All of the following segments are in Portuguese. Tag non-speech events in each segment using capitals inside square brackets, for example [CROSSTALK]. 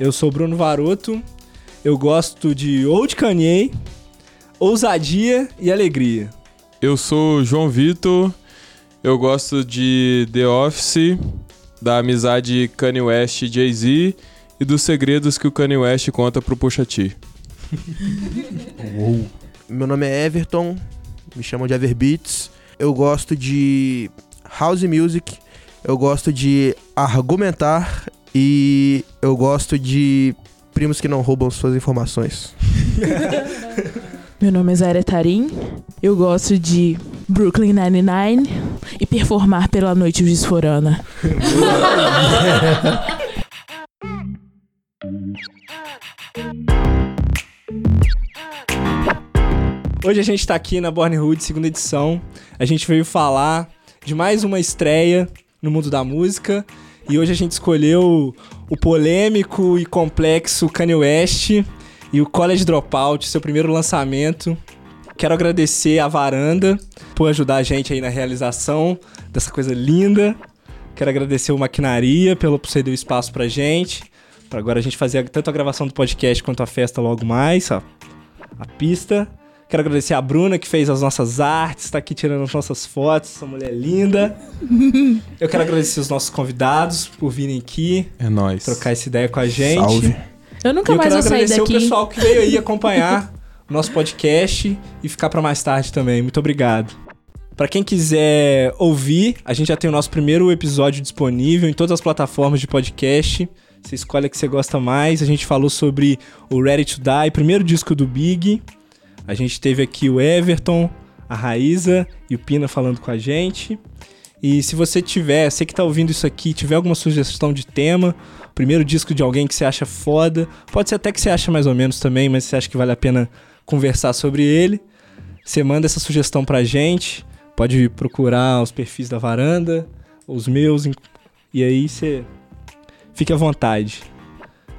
Eu sou Bruno Varoto. Eu gosto de Old Kanye, ousadia e alegria. Eu sou João Vitor. Eu gosto de The Office, da amizade Kanye West e Jay-Z e dos segredos que o Kanye West conta pro Pusha T. Meu nome é Everton, me chamam de Everbeats. Eu gosto de house music, eu gosto de argumentar e eu gosto de primos que não roubam suas informações. [LAUGHS] Meu nome é Zaira Tarim. Eu gosto de Brooklyn Nine-Nine e performar pela noite disforana. [LAUGHS] Hoje a gente tá aqui na Born Hood, segunda edição. A gente veio falar de mais uma estreia no mundo da música. E hoje a gente escolheu o polêmico e complexo Kanye West e o College Dropout, seu primeiro lançamento. Quero agradecer a Varanda por ajudar a gente aí na realização dessa coisa linda. Quero agradecer o Maquinaria pelo por ceder o espaço pra gente. Pra agora a gente fazer tanto a gravação do podcast quanto a festa logo mais, ó. A pista. Quero agradecer a Bruna que fez as nossas artes, tá aqui tirando as nossas fotos, essa mulher linda. [LAUGHS] Eu quero agradecer os nossos convidados por virem aqui, É nóis. trocar essa ideia com a gente. Salve. Eu nunca E eu mais quero vou sair agradecer daqui. o pessoal que veio aí [LAUGHS] acompanhar o nosso podcast e ficar pra mais tarde também. Muito obrigado. Pra quem quiser ouvir, a gente já tem o nosso primeiro episódio disponível em todas as plataformas de podcast. Você escolhe a que você gosta mais. A gente falou sobre o Ready to Die, primeiro disco do Big. A gente teve aqui o Everton, a Raíza e o Pina falando com a gente. E se você tiver, você que tá ouvindo isso aqui, tiver alguma sugestão de tema, primeiro disco de alguém que você acha foda, pode ser até que você acha mais ou menos também, mas você acha que vale a pena conversar sobre ele, você manda essa sugestão pra gente, pode procurar os perfis da varanda, os meus, e aí você fique à vontade.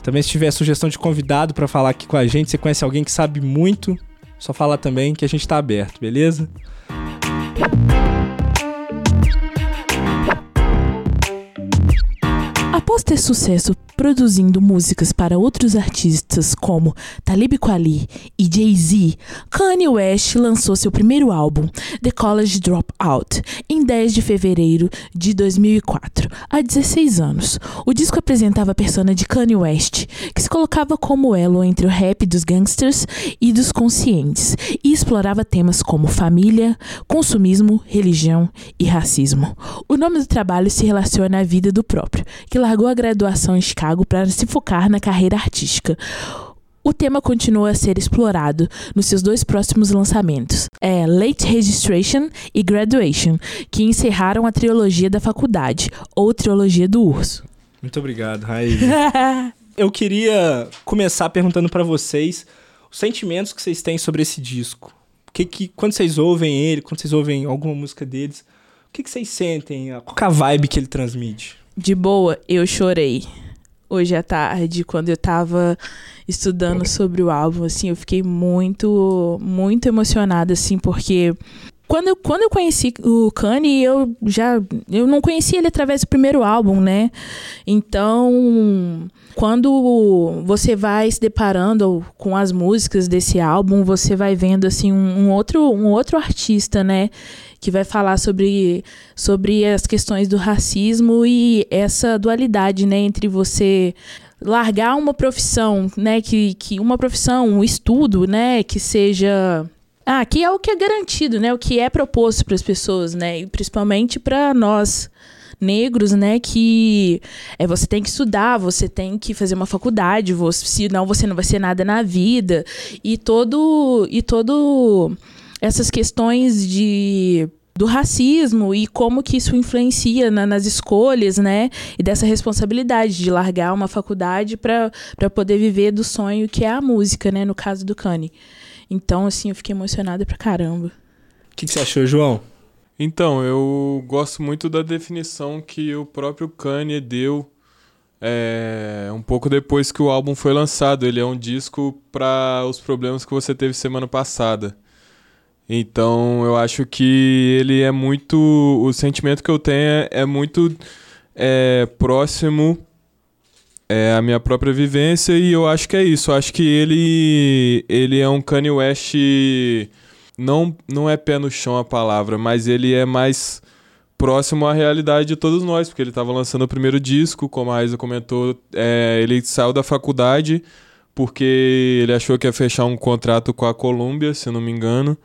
Também se tiver sugestão de convidado pra falar aqui com a gente, você conhece alguém que sabe muito, só falar também que a gente tá aberto, beleza? Após ter sucesso produzindo músicas para outros artistas como Talib Kweli e Jay-Z, Kanye West lançou seu primeiro álbum, The College Dropout, em 10 de fevereiro de 2004, há 16 anos. O disco apresentava a persona de Kanye West, que se colocava como elo entre o rap dos gangsters e dos conscientes, e explorava temas como família, consumismo, religião e racismo. O nome do trabalho se relaciona à vida do próprio, que largou a graduação em Chicago para se focar na carreira artística. O tema continua a ser explorado nos seus dois próximos lançamentos, é Late Registration e Graduation, que encerraram a trilogia da faculdade, ou trilogia do urso. Muito obrigado, Raíza. [LAUGHS] Eu queria começar perguntando pra vocês os sentimentos que vocês têm sobre esse disco. O que que quando vocês ouvem ele, quando vocês ouvem alguma música deles, o que que vocês sentem? Qual é a vibe que ele transmite? De boa, eu chorei. Hoje à tarde, quando eu tava estudando sobre o álbum, assim, eu fiquei muito, muito emocionada, assim, porque quando quando eu conheci o Kanye, eu já. Eu não conhecia ele através do primeiro álbum, né? Então, quando você vai se deparando com as músicas desse álbum, você vai vendo, assim, um, um outro, um outro artista, né? Que vai falar sobre, sobre as questões do racismo e essa dualidade, né? Entre você largar uma profissão, né? Que, que uma profissão, um estudo, né? Que seja ah, que é o que é garantido, né? O que é proposto para as pessoas, né? E principalmente para nós negros, né? Que é você tem que estudar, você tem que fazer uma faculdade, você, senão você não vai ser nada na vida e todo e todo essas questões de do racismo e como que isso influencia na- nas escolhas, né? E dessa responsabilidade de largar uma faculdade para poder viver do sonho que é a música, né? No caso do Kanye. Então, assim, eu fiquei emocionada pra caramba. O que, que você achou, João? Então, eu gosto muito da definição que o próprio Kanye deu é, um pouco depois que o álbum foi lançado. Ele é um disco para os problemas que você teve semana passada. Então, eu acho que ele é muito. O sentimento que eu tenho é, é muito é, próximo é a minha própria vivência e eu acho que é isso. Eu acho que ele ele é um Kanye West não não é pé no chão a palavra, mas ele é mais próximo à realidade de todos nós, porque ele estava lançando o primeiro disco, como a Raíza comentou, é, ele saiu da faculdade porque ele achou que ia fechar um contrato com a Columbia, se não me engano.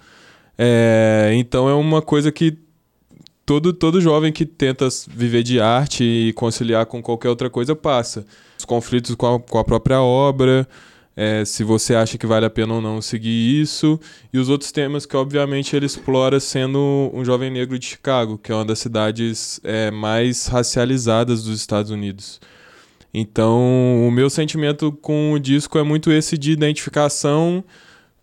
É, então é uma coisa que todo, todo jovem que tenta viver de arte e conciliar com qualquer outra coisa passa. Os conflitos com a, com a própria obra, é, se você acha que vale a pena ou não seguir isso, e os outros temas que, obviamente, ele explora sendo um jovem negro de Chicago, que é uma das cidades é, mais racializadas dos Estados Unidos. Então, o meu sentimento com o disco é muito esse de identificação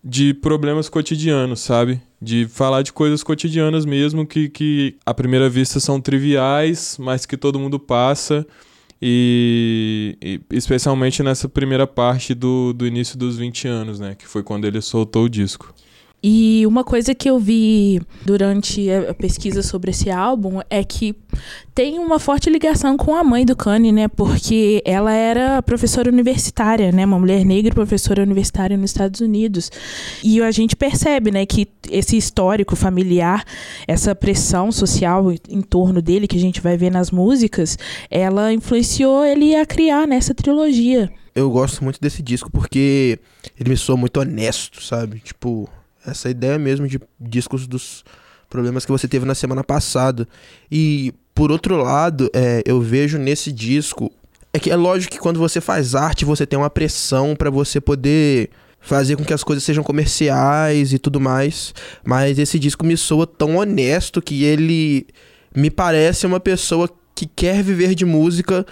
de problemas cotidianos, sabe? De falar de coisas cotidianas mesmo que, que à primeira vista são triviais, mas que todo mundo passa. E, e, especialmente nessa primeira parte do, do início dos 20 anos, né? Que foi quando ele soltou o disco. E uma coisa que eu vi durante a pesquisa sobre esse álbum é que tem uma forte ligação com a mãe do Kanye, né? Porque ela era professora universitária, né? Uma mulher negra professora universitária nos Estados Unidos. E a gente percebe, né, que esse histórico familiar, essa pressão social em torno dele que a gente vai ver nas músicas, ela influenciou ele a criar nessa trilogia. Eu gosto muito desse disco porque ele me soa muito honesto, sabe? Tipo, essa ideia mesmo de discos dos problemas que você teve na semana passada. E por outro lado, é, eu vejo nesse disco é que é lógico que quando você faz arte, você tem uma pressão para você poder fazer com que as coisas sejam comerciais e tudo mais, mas esse disco me soa tão honesto que ele me parece uma pessoa que quer viver de música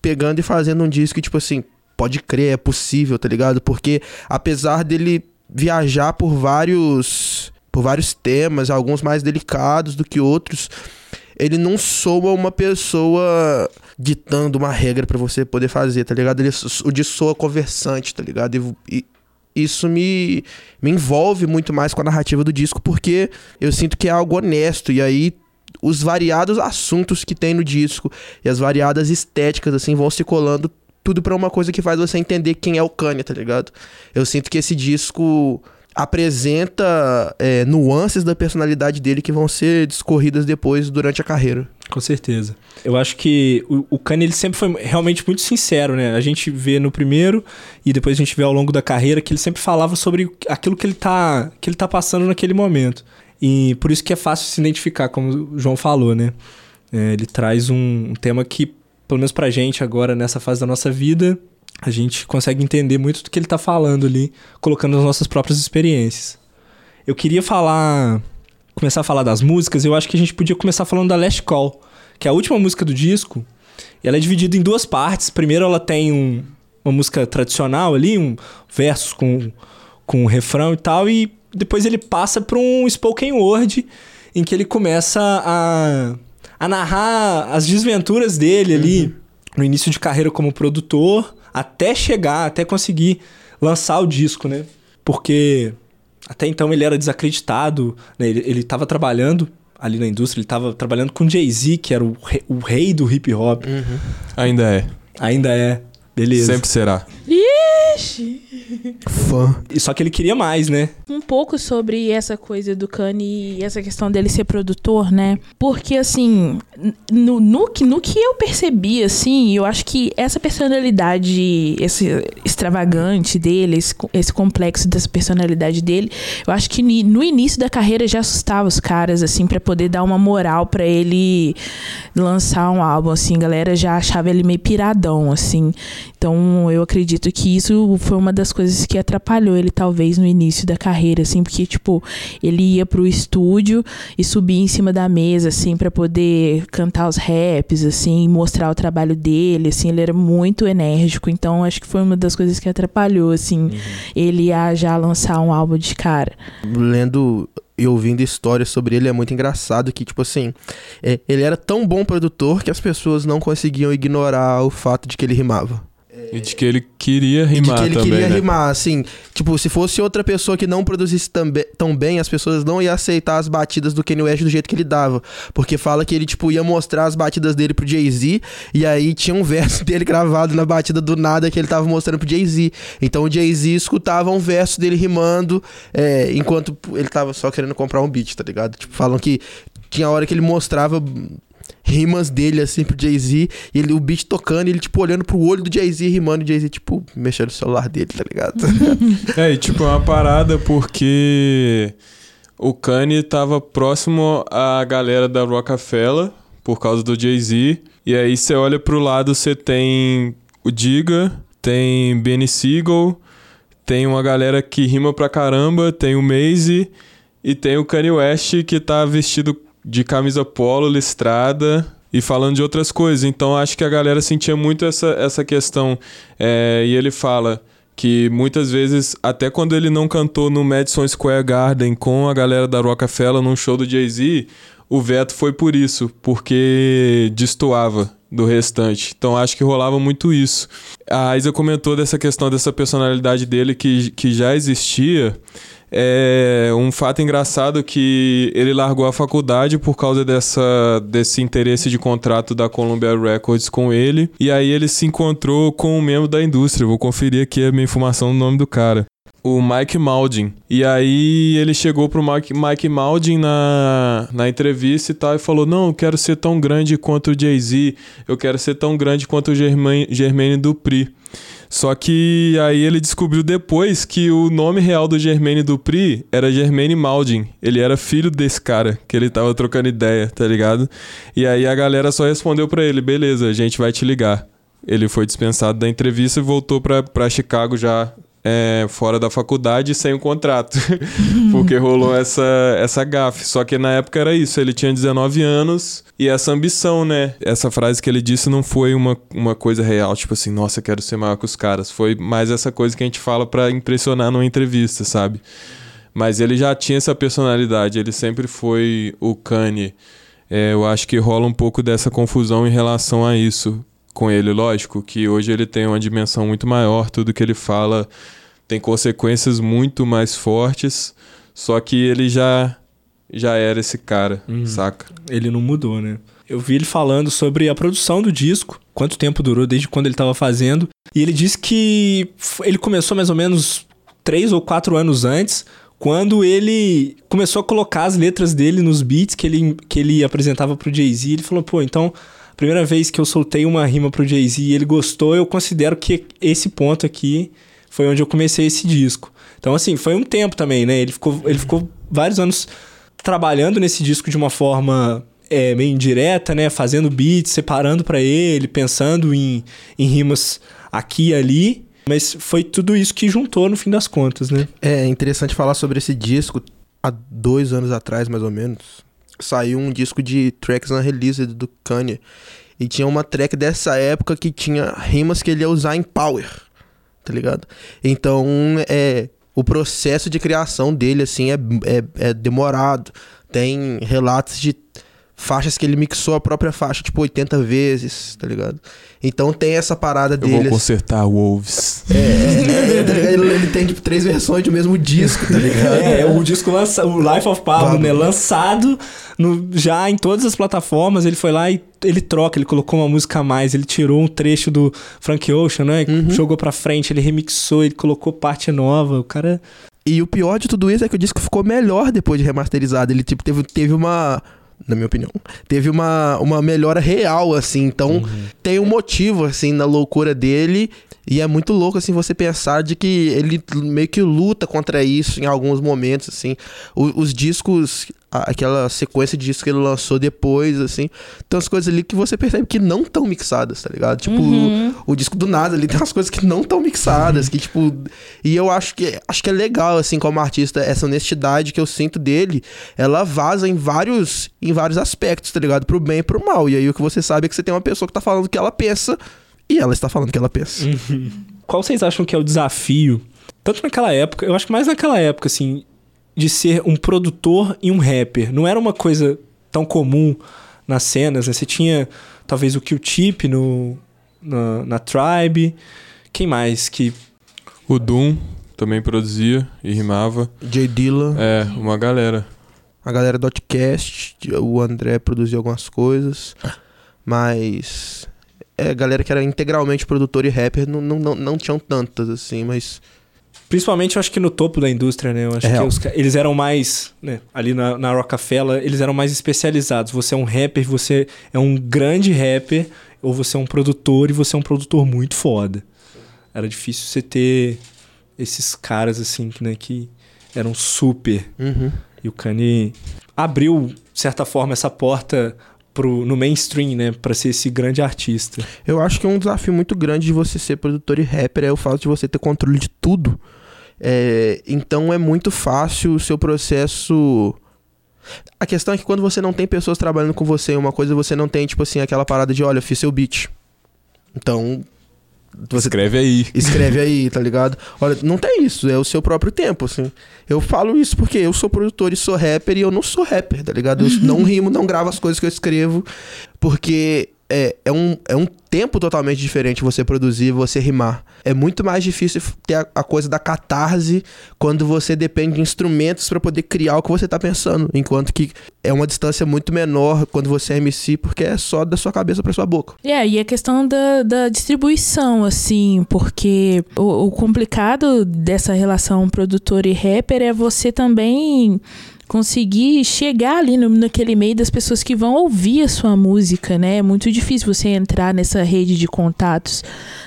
pegando e fazendo um disco que, tipo assim, pode crer, é possível, tá ligado? Porque apesar dele viajar por vários por vários temas, alguns mais delicados do que outros. Ele não soa uma pessoa ditando uma regra para você poder fazer, tá ligado? Ele, o de soa conversante, tá ligado? E, e isso me, me envolve muito mais com a narrativa do disco, porque eu sinto que é algo honesto. E aí os variados assuntos que tem no disco e as variadas estéticas, assim, vão se colando tudo para uma coisa que faz você entender quem é o Kanye, tá ligado? Eu sinto que esse disco apresenta é, nuances da personalidade dele que vão ser discorridas depois durante a carreira. Com certeza. Eu acho que o, o Kanye ele sempre foi realmente muito sincero, né? A gente vê no primeiro e depois a gente vê ao longo da carreira que ele sempre falava sobre aquilo que ele tá, que ele tá passando naquele momento. E por isso que é fácil se identificar, como o João falou, né? É, ele traz um, um tema que pelo menos pra gente agora, nessa fase da nossa vida, a gente consegue entender muito do que ele tá falando ali, colocando as nossas próprias experiências. Eu queria falar. Começar a falar das músicas, eu acho que a gente podia começar falando da Last Call, que é a última música do disco. E ela é dividida em duas partes. Primeiro ela tem um, uma música tradicional ali, um versos com, com um refrão e tal, e depois ele passa para um spoken word em que ele começa a a narrar as desventuras dele ali uhum. no início de carreira como produtor, até chegar, até conseguir lançar o disco, né? Porque até então ele era desacreditado, né? ele estava trabalhando ali na indústria, ele estava trabalhando com Jay-Z, que era o rei, o rei do hip hop. Uhum. Ainda é. Ainda é. Beleza. Sempre será. Ixi! Fã. E só que ele queria mais, né? Um pouco sobre essa coisa do Kanye e essa questão dele ser produtor, né? Porque, assim, no, no, no que eu percebi, assim, eu acho que essa personalidade, esse extravagante dele, esse, esse complexo dessa personalidade dele, eu acho que no início da carreira já assustava os caras, assim, para poder dar uma moral para ele lançar um álbum, assim, a galera já achava ele meio piradão, assim. Então, eu acredito que isso foi uma das coisas que atrapalhou ele, talvez, no início da carreira, assim, porque, tipo, ele ia pro estúdio e subia em cima da mesa, assim, para poder cantar os raps, assim, mostrar o trabalho dele, assim, ele era muito enérgico, então acho que foi uma das coisas que atrapalhou, assim, uhum. ele a já lançar um álbum de cara. Lendo e ouvindo histórias sobre ele é muito engraçado que, tipo assim, é, ele era tão bom produtor que as pessoas não conseguiam ignorar o fato de que ele rimava. E de que ele queria de rimar que ele também, queria né? rimar, assim. Tipo, se fosse outra pessoa que não produzisse tão bem, as pessoas não iam aceitar as batidas do Kanye West do jeito que ele dava. Porque fala que ele, tipo, ia mostrar as batidas dele pro Jay-Z, e aí tinha um [LAUGHS] verso dele gravado na batida do nada que ele tava mostrando pro Jay-Z. Então o Jay-Z escutava um verso dele rimando, é, enquanto ele tava só querendo comprar um beat, tá ligado? Tipo, falam que tinha hora que ele mostrava rimas dele, assim, pro Jay-Z, e ele, o beat tocando, e ele, tipo, olhando pro olho do Jay-Z rimando, e o Jay-Z, tipo, mexendo no celular dele, tá ligado? [LAUGHS] É, e tipo, é uma parada porque o Kanye tava próximo à galera da Rockefeller por causa do Jay-Z. E aí você olha pro lado, você tem o Diga, tem Benny Siegel, tem uma galera que rima pra caramba, tem o Maze e tem o Kanye West que tá vestido de camisa polo, listrada e falando de outras coisas. Então acho que a galera sentia muito essa, essa questão. É, e ele fala que muitas vezes, até quando ele não cantou no Madison Square Garden com a galera da Rockefeller num show do Jay-Z, o veto foi por isso, porque destoava do restante. Então acho que rolava muito isso. A Isa comentou dessa questão dessa personalidade dele que, que já existia. É um fato engraçado que ele largou a faculdade por causa dessa, desse interesse de contrato da Columbia Records com ele. E aí ele se encontrou com um membro da indústria. Vou conferir aqui a minha informação do nome do cara. O Mike Maldin. E aí ele chegou pro Mike, Mike Maldin na, na entrevista e tal e falou: Não, eu quero ser tão grande quanto o Jay-Z, eu quero ser tão grande quanto o Germaine Dupri. Só que aí ele descobriu depois que o nome real do Germaine Dupri era Germaine Maldin. Ele era filho desse cara, que ele tava trocando ideia, tá ligado? E aí a galera só respondeu pra ele: beleza, a gente vai te ligar. Ele foi dispensado da entrevista e voltou pra Chicago já é, fora da faculdade sem o contrato. [LAUGHS] Porque rolou essa, essa gafe. Só que na época era isso, ele tinha 19 anos e essa ambição, né? Essa frase que ele disse não foi uma, uma coisa real, tipo assim, nossa, quero ser maior que os caras. Foi mais essa coisa que a gente fala pra impressionar numa entrevista, sabe? Mas ele já tinha essa personalidade, ele sempre foi o Kanye. É, eu acho que rola um pouco dessa confusão em relação a isso com ele, lógico, que hoje ele tem uma dimensão muito maior, tudo que ele fala tem consequências muito mais fortes, só que ele já já era esse cara, Uhum. saca? Ele não mudou, né? Eu vi ele falando sobre a produção do disco, quanto tempo durou desde quando ele estava fazendo. E ele disse que ele começou mais ou menos três ou quatro anos antes, quando ele começou a colocar as letras dele nos beats que ele, que ele apresentava pro Jay-Z. Ele falou, pô, então, a primeira vez que eu soltei uma rima pro Jay-Z e ele gostou, eu considero que esse ponto aqui foi onde eu comecei esse disco. Então, assim, foi um tempo também, né? Ele ficou, ele ficou vários anos trabalhando nesse disco de uma forma é, meio indireta, né? Fazendo beats, separando pra ele, pensando em, em rimas aqui e ali. Mas foi tudo isso que juntou no fim das contas, né? É interessante falar sobre esse disco. Há dois anos atrás, mais ou menos, saiu um disco de tracks unreleased do Kanye. E tinha uma track dessa época que tinha rimas que ele ia usar em Power, tá ligado? Então, é, o processo de criação dele, assim, é, é, é demorado. Tem relatos de faixas que ele mixou a própria faixa, tipo, 80 vezes, tá ligado? Então tem essa parada Eu dele. vou assim. consertar Wolves. É, é, é, tá ele, ele tem tipo três versões do mesmo disco, tá ligado? É, o disco lança, o Life of Pablo, Pablo. né? Lançado no- já em todas as plataformas. Ele foi lá e ele troca, ele colocou uma música a mais, ele tirou um trecho do Frank Ocean, né? Uhum. Jogou pra frente, ele remixou, ele colocou parte nova. O cara. E o pior de tudo isso é que o disco ficou melhor depois de remasterizado. Ele, tipo, teve, teve uma. Na minha opinião, teve uma, uma melhora real, assim. Então, tem um motivo, assim, na loucura dele. E é muito louco, assim, você pensar de que ele meio que luta contra isso em alguns momentos, assim. O- os discos, aquela sequência de discos que ele lançou depois, assim. Tem umas coisas ali que você percebe que não estão mixadas, tá ligado? Tipo, Uhum. o disco do nada ali [LAUGHS] tem umas coisas que não estão mixadas, que tipo, e eu acho que acho que é legal assim como artista essa honestidade que eu sinto dele, ela vaza em vários em vários aspectos, tá ligado? Pro bem e pro mal. E aí o que você sabe é que você tem uma pessoa que tá falando o que ela pensa e ela está falando o que ela pensa. [LAUGHS] Qual vocês acham que é o desafio? Tanto naquela época, eu acho que mais naquela época, assim, de ser um produtor e um rapper. Não era uma coisa tão comum nas cenas, né? Você tinha talvez o Q-Tip no, na, na Tribe, Quem mais que. O Doom também produzia e rimava. Jay Dilla, É, uma galera. a galera do Outcast, o André produziu algumas coisas, mas é, a galera que era integralmente produtor e rapper não, não, não, não tinham tantas, assim, mas Principalmente, eu acho que no topo da indústria, né? Eu acho É que os eles eram mais. Né? Ali na, na Rockefeller, eles eram mais especializados. Você é um rapper, você é um grande rapper, ou você é um produtor e você é um produtor muito foda. Era difícil você ter esses caras, assim, né? Que eram super. uhum. E o Kanye abriu, de certa forma, essa porta pro, no mainstream, né? Pra ser esse grande artista. Eu acho que um desafio muito grande de você ser produtor e rapper é o fato de você ter controle de tudo. É, então é muito fácil o seu processo. A questão é que quando você não tem pessoas trabalhando com você em uma coisa, você não tem, tipo assim, aquela parada de, olha, eu fiz seu beat. Então. Você Escreve aí. escreve aí, [LAUGHS] tá ligado? Olha, não tem isso, é o seu próprio tempo, assim. Eu falo isso porque eu sou produtor e sou rapper e eu não sou rapper, tá ligado? Eu [LAUGHS] não rimo, não gravo as coisas que eu escrevo, porque é, é, um, é um tempo totalmente diferente você produzir você rimar. É muito mais difícil ter a, a coisa da catarse quando você depende de instrumentos pra poder criar o que você tá pensando, enquanto que é uma distância muito menor quando você é MC, porque é só da sua cabeça pra sua boca. É, e a questão da, da distribuição, assim, porque o, o complicado dessa relação produtor e rapper é você também conseguir chegar ali no, naquele meio das pessoas que vão ouvir a sua música, né? É muito difícil você entrar nessa rede de contatos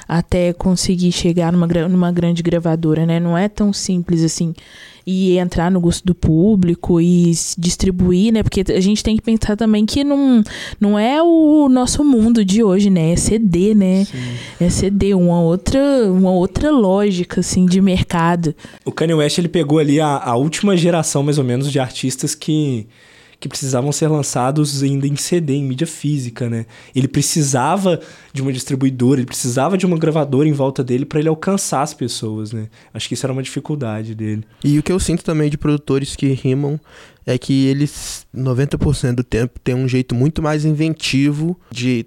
até conseguir chegar numa, numa grande gravadora, né? Não é tão simples assim. E entrar no gosto do público e distribuir, né? Porque a gente tem que pensar também que não, não é o nosso mundo de hoje, né? É CD, né? É CD, uma outra, uma outra lógica, assim, de mercado. O Kanye West ele pegou ali a, a última geração, mais ou menos, de artistas que, que precisavam ser lançados ainda em CD, em mídia física, né? Ele precisava de uma distribuidora, ele precisava de uma gravadora em volta dele para ele alcançar as pessoas, né? Acho que isso era uma dificuldade dele. E o que eu sinto também de produtores que rimam é que eles, 90% do tempo, têm um jeito muito mais inventivo de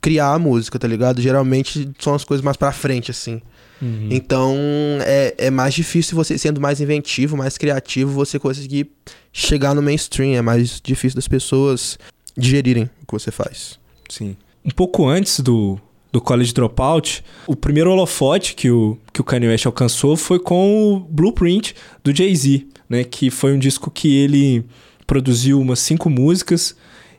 criar a música, tá ligado? Geralmente são as coisas mais pra frente, assim. Uhum. Então é, é mais difícil você, sendo mais inventivo, mais criativo, você conseguir chegar no mainstream. É mais difícil das pessoas digerirem o que você faz. Sim. Um pouco antes do, do College Dropout, o primeiro holofote que o, que o Kanye West alcançou foi com o Blueprint do Jay-Z, né? Que foi um disco que ele produziu umas cinco músicas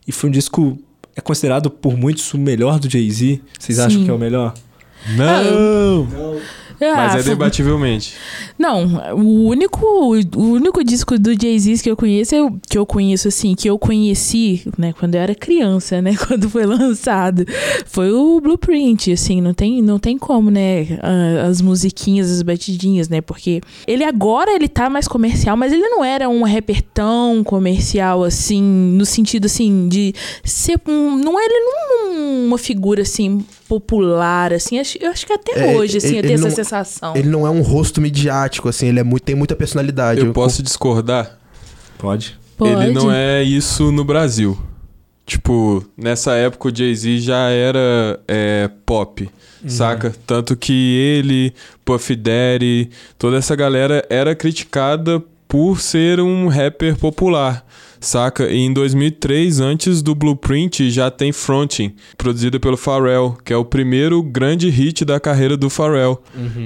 e foi um disco é considerado por muitos o melhor do Jay-Z. Vocês acham Sim. que é o melhor? Não! Ah, Mas é foi- debativelmente. Não, o único, o único disco do Jay-Z que eu conheço, que eu conheço assim, que eu conheci, né, quando eu era criança, né, [LAUGHS] quando foi lançado, foi o Blueprint, assim, não tem, não tem como, né, as musiquinhas, as batidinhas, né, porque ele agora ele tá mais comercial, mas ele não era um rapper tão comercial assim, no sentido assim de ser um, não ele não é uma figura assim popular assim, acho- eu acho que até É, hoje assim, ele- eu tenho essa não- sensação. Ele não é um rosto midiático, assim, ele é muito, tem muita personalidade. Eu posso discordar? Pode. Ele não Pode. é isso no Brasil. Tipo, nessa época o Jay-Z já era é, pop, saca? Tanto que ele, Puff Daddy, toda essa galera era criticada por ser um rapper popular, saca? E em 2003, antes do Blueprint, já tem Frontin, produzida pelo Pharrell, que é o primeiro grande hit da carreira do Pharrell.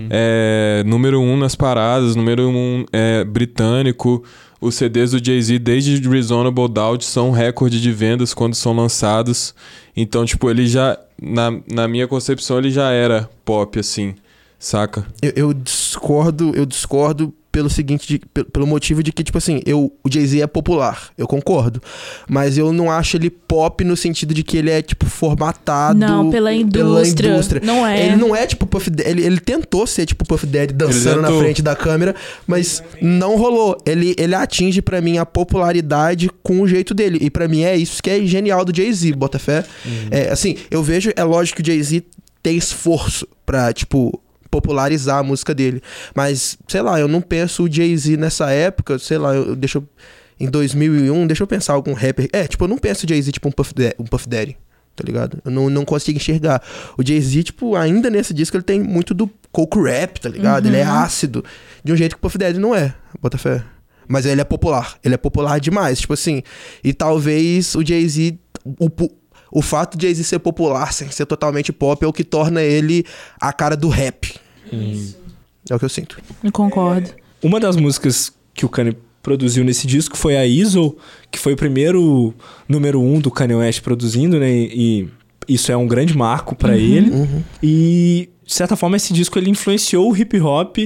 É, número um nas paradas, número um é, britânico. Os CDs do Jay-Z desde Reasonable Doubt são recorde de vendas quando são lançados. Então, tipo, ele já, na, na minha concepção, ele já era pop, assim, saca? Eu, eu discordo, eu discordo pelo seguinte, de- pe- pelo motivo de que, tipo assim, eu, o Jay-Z é popular, eu concordo. Mas eu não acho ele pop no sentido de que ele é, tipo, formatado Não, pela indústria. indústria. Não é. Ele não é tipo Puff Daddy, ele, ele tentou ser tipo Puff Daddy dançando na frente da câmera, mas não rolou. Ele, ele atinge pra mim a popularidade com o jeito dele. E pra mim é isso que é genial do Jay-Z, bota fé. É, assim, eu vejo, é lógico que o Jay-Z tem esforço pra, tipo, popularizar a música dele. Mas, sei lá, eu não penso o Jay-Z nessa época, sei lá, eu, deixa eu, em 2001, deixa eu pensar algum rapper. É, tipo, eu não penso o Jay-Z tipo um Puff, Daddy, um Puff Daddy. tá ligado? Eu não, não consigo enxergar. O Jay-Z, tipo, ainda nesse disco ele tem muito do coke rap, tá ligado? Ele é ácido, de um jeito que o Puff Daddy não é, bota fé. Mas ele é popular, ele é popular demais, tipo assim. E talvez o Jay-Z, o, o fato de Jay-Z ser popular sem ser totalmente pop é o que torna ele a cara do rap. É o que eu sinto. Eu concordo. Uma das músicas que o Kanye produziu nesse disco foi a Iso, que foi o primeiro número um do Kanye West produzindo, né? E isso é um grande marco pra ele. E, de certa forma, esse disco ele influenciou o hip hop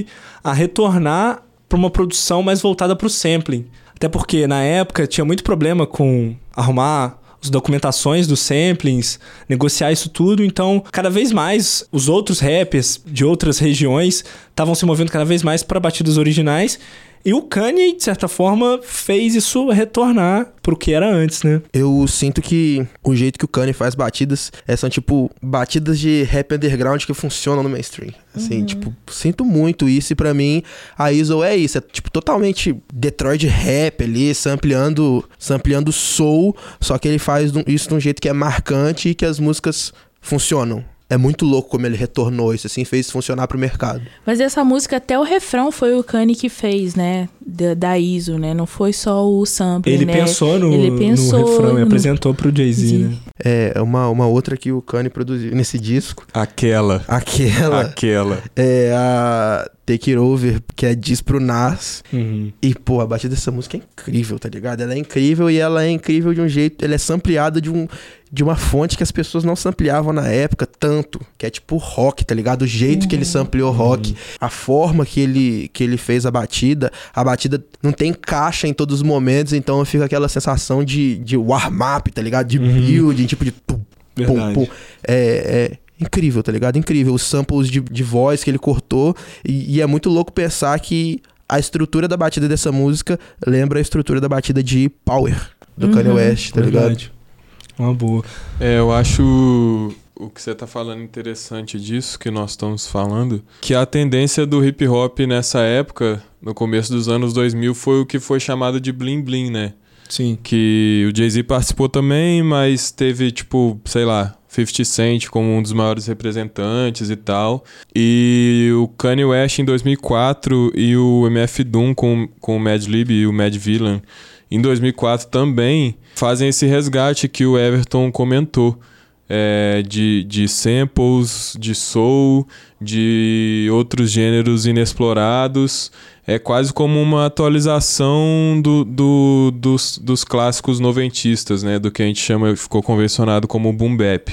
a retornar pra uma produção mais voltada pro sampling. Até porque, na época, tinha muito problema com arrumar as documentações dos samplings, negociar isso tudo. Então, cada vez mais, os outros rappers de outras regiões estavam se movendo cada vez mais para batidas originais. E o Kanye, de certa forma, fez isso retornar pro que era antes, né? Eu sinto que o jeito que o Kanye faz batidas é, são, tipo, batidas de rap underground que funcionam no mainstream. Assim, tipo, sinto muito isso. E pra mim, a ISO é isso. É, tipo, totalmente Detroit rap ali, sampleando, sampleando soul. Só que ele faz isso de um jeito que é marcante e que as músicas funcionam. É muito louco como ele retornou isso, assim, fez funcionar pro mercado. Mas essa música, até o refrão foi o Kanye que fez, né? Da, da ISO, né? Não foi só o sample, Ele né? pensou no, Ele pensou no refrão e no- apresentou pro Jay-Z, né? É, uma, uma outra que o Kanye produziu nesse disco. Aquela. Aquela Aquela. é a Take It Over, que é diz pro Nas. Uhum. E, pô, a batida dessa música é incrível, tá ligado? Ela é incrível e ela é incrível de um jeito. Ela é sampleada de, um, de uma fonte que as pessoas não sampleavam na época tanto. Que é tipo rock, tá ligado? O jeito que ele sampleou rock, a forma que ele, que ele fez a batida. A batida não tem caixa em todos os momentos, então fica aquela sensação de, de warm-up, tá ligado? De building, tipo de. Pum, pum, pum. É, é incrível, tá ligado? Incrível. Os samples de, de voz que ele cortou. E, e é muito louco pensar que a estrutura da batida dessa música lembra a estrutura da batida de Power, do Kanye West, tá ligado? Verdade. Uma boa. É, eu acho o que você tá falando interessante disso que nós estamos falando, que a tendência do hip hop nessa época, no começo dos anos 2000, foi o que foi chamado de bling bling, né? Sim. Que o Jay-Z participou também, mas teve, tipo, sei lá, 50 Cent como um dos maiores representantes e tal. E o Kanye West em 2004 e o MF Doom com, com o Mad Lib e o Mad Villain em 2004 também fazem esse resgate que o Everton comentou. É, de, de samples, de soul, de outros gêneros inexplorados. É quase como uma atualização do, do- dos, dos clássicos noventistas, né? Do que a gente chama, ficou convencionado como boom bap.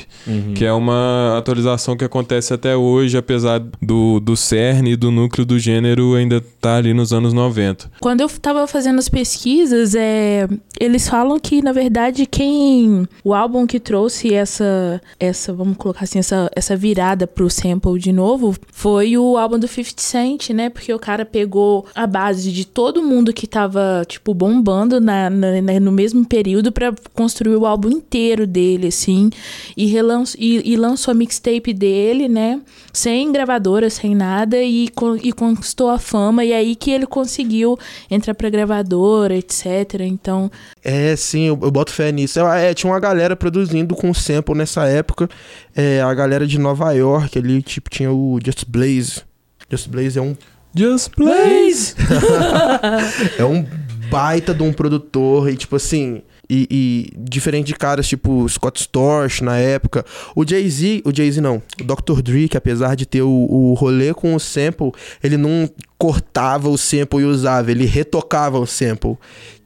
Que é uma atualização que acontece até hoje, apesar do, do cerne e do núcleo do gênero ainda tá ali nos anos 90. Quando eu tava fazendo as pesquisas, é, eles falam que, na verdade, quem. O álbum que trouxe essa. essa vamos colocar assim, essa, essa virada pro sample de novo foi o álbum do 50 Cent, né? Porque o cara pegou a base de todo mundo que tava, tipo, bombando na, na- na- no mesmo período pra construir o álbum inteiro dele, assim. E, relançou, e, e lançou a mixtape dele, né? Sem gravadora, sem nada. E, e conquistou a fama. E aí que ele conseguiu entrar pra gravadora, etc. Então, É, sim, eu, eu boto fé nisso. É, é, tinha uma galera produzindo com sample nessa época. É, a galera de Nova York ali, tipo, tinha o Just Blaze. Just Blaze é um, Just Blaze! [LAUGHS] é um baita de um produtor e, tipo assim... E, e diferente de caras tipo Scott Storch na época. O Jay-Z, o Jay-Z não, o Dr. Dre, que apesar de ter o, o rolê com o sample, ele não cortava o sample e usava, ele retocava o sample.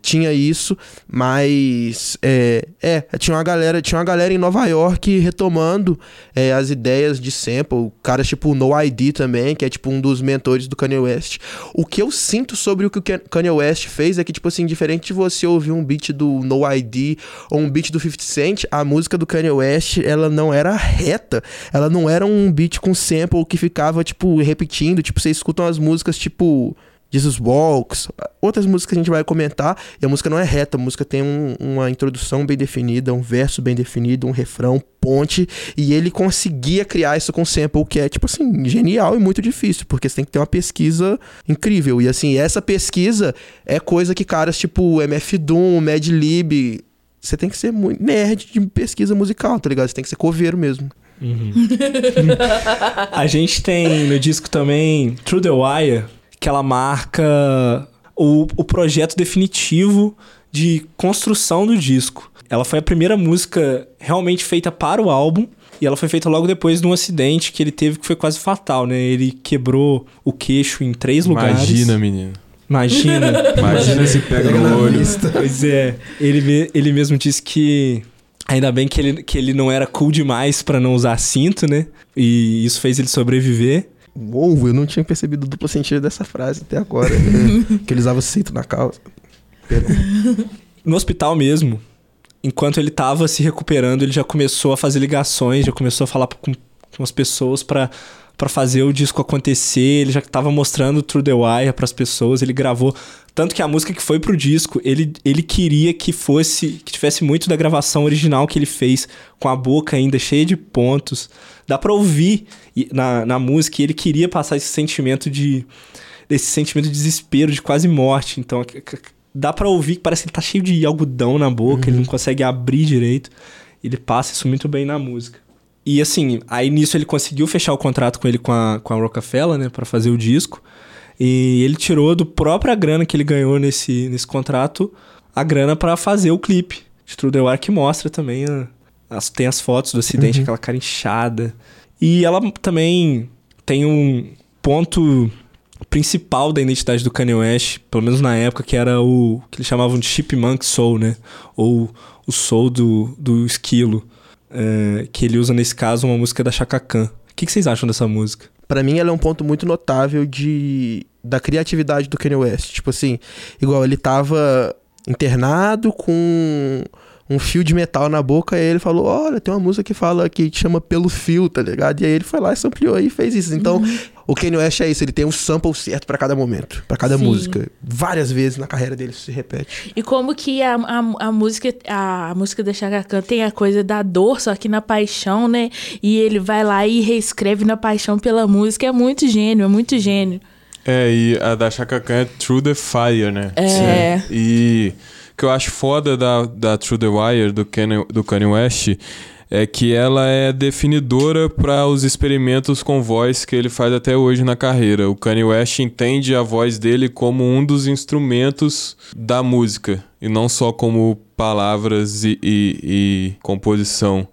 Tinha isso, mas é, é, tinha uma galera, tinha uma galera em Nova York retomando é, as ideias de sample, caras tipo No ID também, que é tipo um dos mentores do Kanye West. O que eu sinto sobre o que o Kanye West fez é que tipo assim, diferente de você ouvir um beat do No ID ou um beat do 50 Cent, a música do Kanye West, ela não era reta, ela não era um beat com sample que ficava tipo repetindo, tipo você escuta umas músicas tipo Jesus Walks, outras músicas que a gente vai comentar, e a música não é reta, a música tem um- uma introdução bem definida, um verso bem definido, um refrão, ponte, e ele conseguia criar isso com sample, que é, tipo assim, genial e muito difícil, porque você tem que ter uma pesquisa incrível, e assim, essa pesquisa é coisa que caras tipo MF Doom, Mad Lib você tem que ser muito nerd de pesquisa musical, tá ligado? Você tem que ser coveiro mesmo. Uhum. [LAUGHS] a gente tem no disco também Through the Wire, que ela marca o, o projeto definitivo de construção do disco. Ela foi a primeira música realmente feita para o álbum. E ela foi feita logo depois de um acidente que ele teve que foi quase fatal, né? Ele quebrou o queixo em três lugares. Imagina, menino. Imagina. [LAUGHS] Imagina se pega no olho. Pois é. Ele, ele mesmo disse que Ainda bem que ele, que ele não era cool demais para não usar cinto, né? E isso fez ele sobreviver. Uou, eu não tinha percebido o duplo sentido dessa frase até agora. [LAUGHS] que ele usava cinto na calça. No hospital mesmo, enquanto ele tava se recuperando, ele já começou a fazer ligações, já começou a falar com, com as pessoas para para fazer o disco acontecer, ele já tava mostrando Through the Wire para as pessoas, ele gravou tanto que a música que foi pro disco, ele, ele queria que fosse, que tivesse muito da gravação original que ele fez, com a boca ainda cheia de pontos. Dá pra ouvir na, na música e ele queria passar esse sentimento de. desse sentimento de desespero, de quase morte. Então, dá pra ouvir que parece que ele tá cheio de algodão na boca, uhum. ele não consegue abrir direito. Ele passa isso muito bem na música. E assim, aí nisso ele conseguiu fechar o contrato com ele com a, com a Rockefeller, né, para fazer o disco. E ele tirou do própria grana que ele ganhou nesse, nesse contrato a grana para fazer o clipe de True que mostra também. A, as, tem as fotos do acidente, uhum. aquela cara inchada. E ela também tem um ponto principal da identidade do Kanye West, pelo menos na época, que era o que eles chamavam de Chipmunk Soul, né? Ou o soul do, do esquilo. É, que ele usa nesse caso uma música da Chaka Khan. O que, que vocês acham dessa música? para mim ela é um ponto muito notável de da criatividade do Kanye West. Tipo assim, igual ele tava internado com um fio de metal na boca, e aí ele falou: Olha, tem uma música que fala que chama Pelo Fio, tá ligado? E aí ele foi lá e ampliou e fez isso. Então, uhum. o Kanye West é isso, ele tem um sample certo para cada momento, para cada Sim. música. Várias vezes na carreira dele isso se repete. E como que a, a, a música a, a, música da Chaka Khan tem a coisa da dor, só que na paixão, né? E ele vai lá e reescreve na paixão pela música. É muito gênio, é muito gênio. É, e a da Chaka Khan é Through the Fire, né? É. Sim. E que eu acho foda da, da True The Wire, do Kanye, do Kanye West, é que ela é definidora para os experimentos com voz que ele faz até hoje na carreira. O Kanye West entende a voz dele como um dos instrumentos da música e não só como palavras e, e, e composição.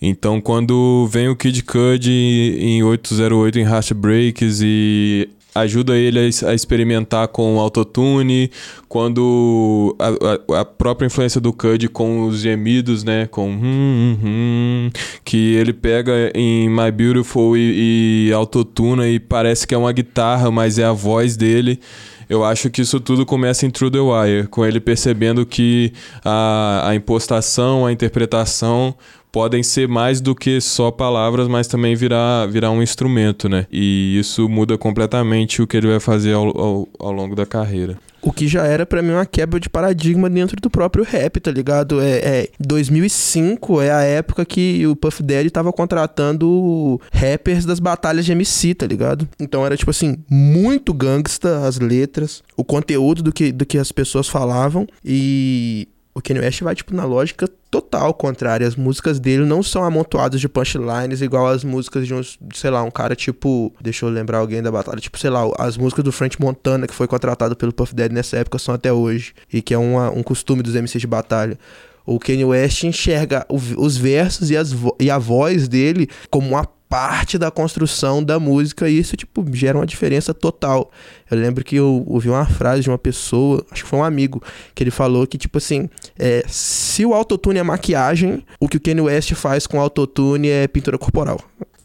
Então, quando vem o Kid Cudi em 808 em Heartbreaks e ajuda ele a, experimentar com autotune, quando a, a, a, própria influência do Cud com os gemidos, né, com hum, hum, hum, que ele pega em My Beautiful e, e autotuna e parece que é uma guitarra, mas é a voz dele. Eu acho que isso tudo começa em True The Wire, com ele percebendo que a, a impostação, a interpretação podem ser mais do que só palavras, mas também virar, virar um instrumento, né? E isso muda completamente o que ele vai fazer ao, ao, ao longo da carreira. O que já era para mim uma quebra de paradigma dentro do próprio rap, tá ligado? É, é 2005 é a época que o Puff Daddy tava contratando rappers das batalhas de MC, tá ligado? Então era tipo assim, muito gangsta as letras, o conteúdo do que, do que as pessoas falavam e o Kanye West vai, tipo, na lógica total contrária. As músicas dele não são amontoadas de punchlines igual as músicas de uns, sei lá, um cara tipo. Deixa eu lembrar alguém da batalha. Tipo, sei lá, as músicas do French Montana, que foi contratado pelo Puff Daddy nessa época, são até hoje. E que é uma, um costume dos MCs de batalha. O Kanye West enxerga o, os versos e, as e a voz dele como uma parte da construção da música e isso, tipo, gera uma diferença total. Eu lembro que eu ouvi uma frase de uma pessoa, acho que foi um amigo, que ele falou que, tipo assim, é, se o autotune é maquiagem, o que o Kanye West faz com o autotune é pintura corporal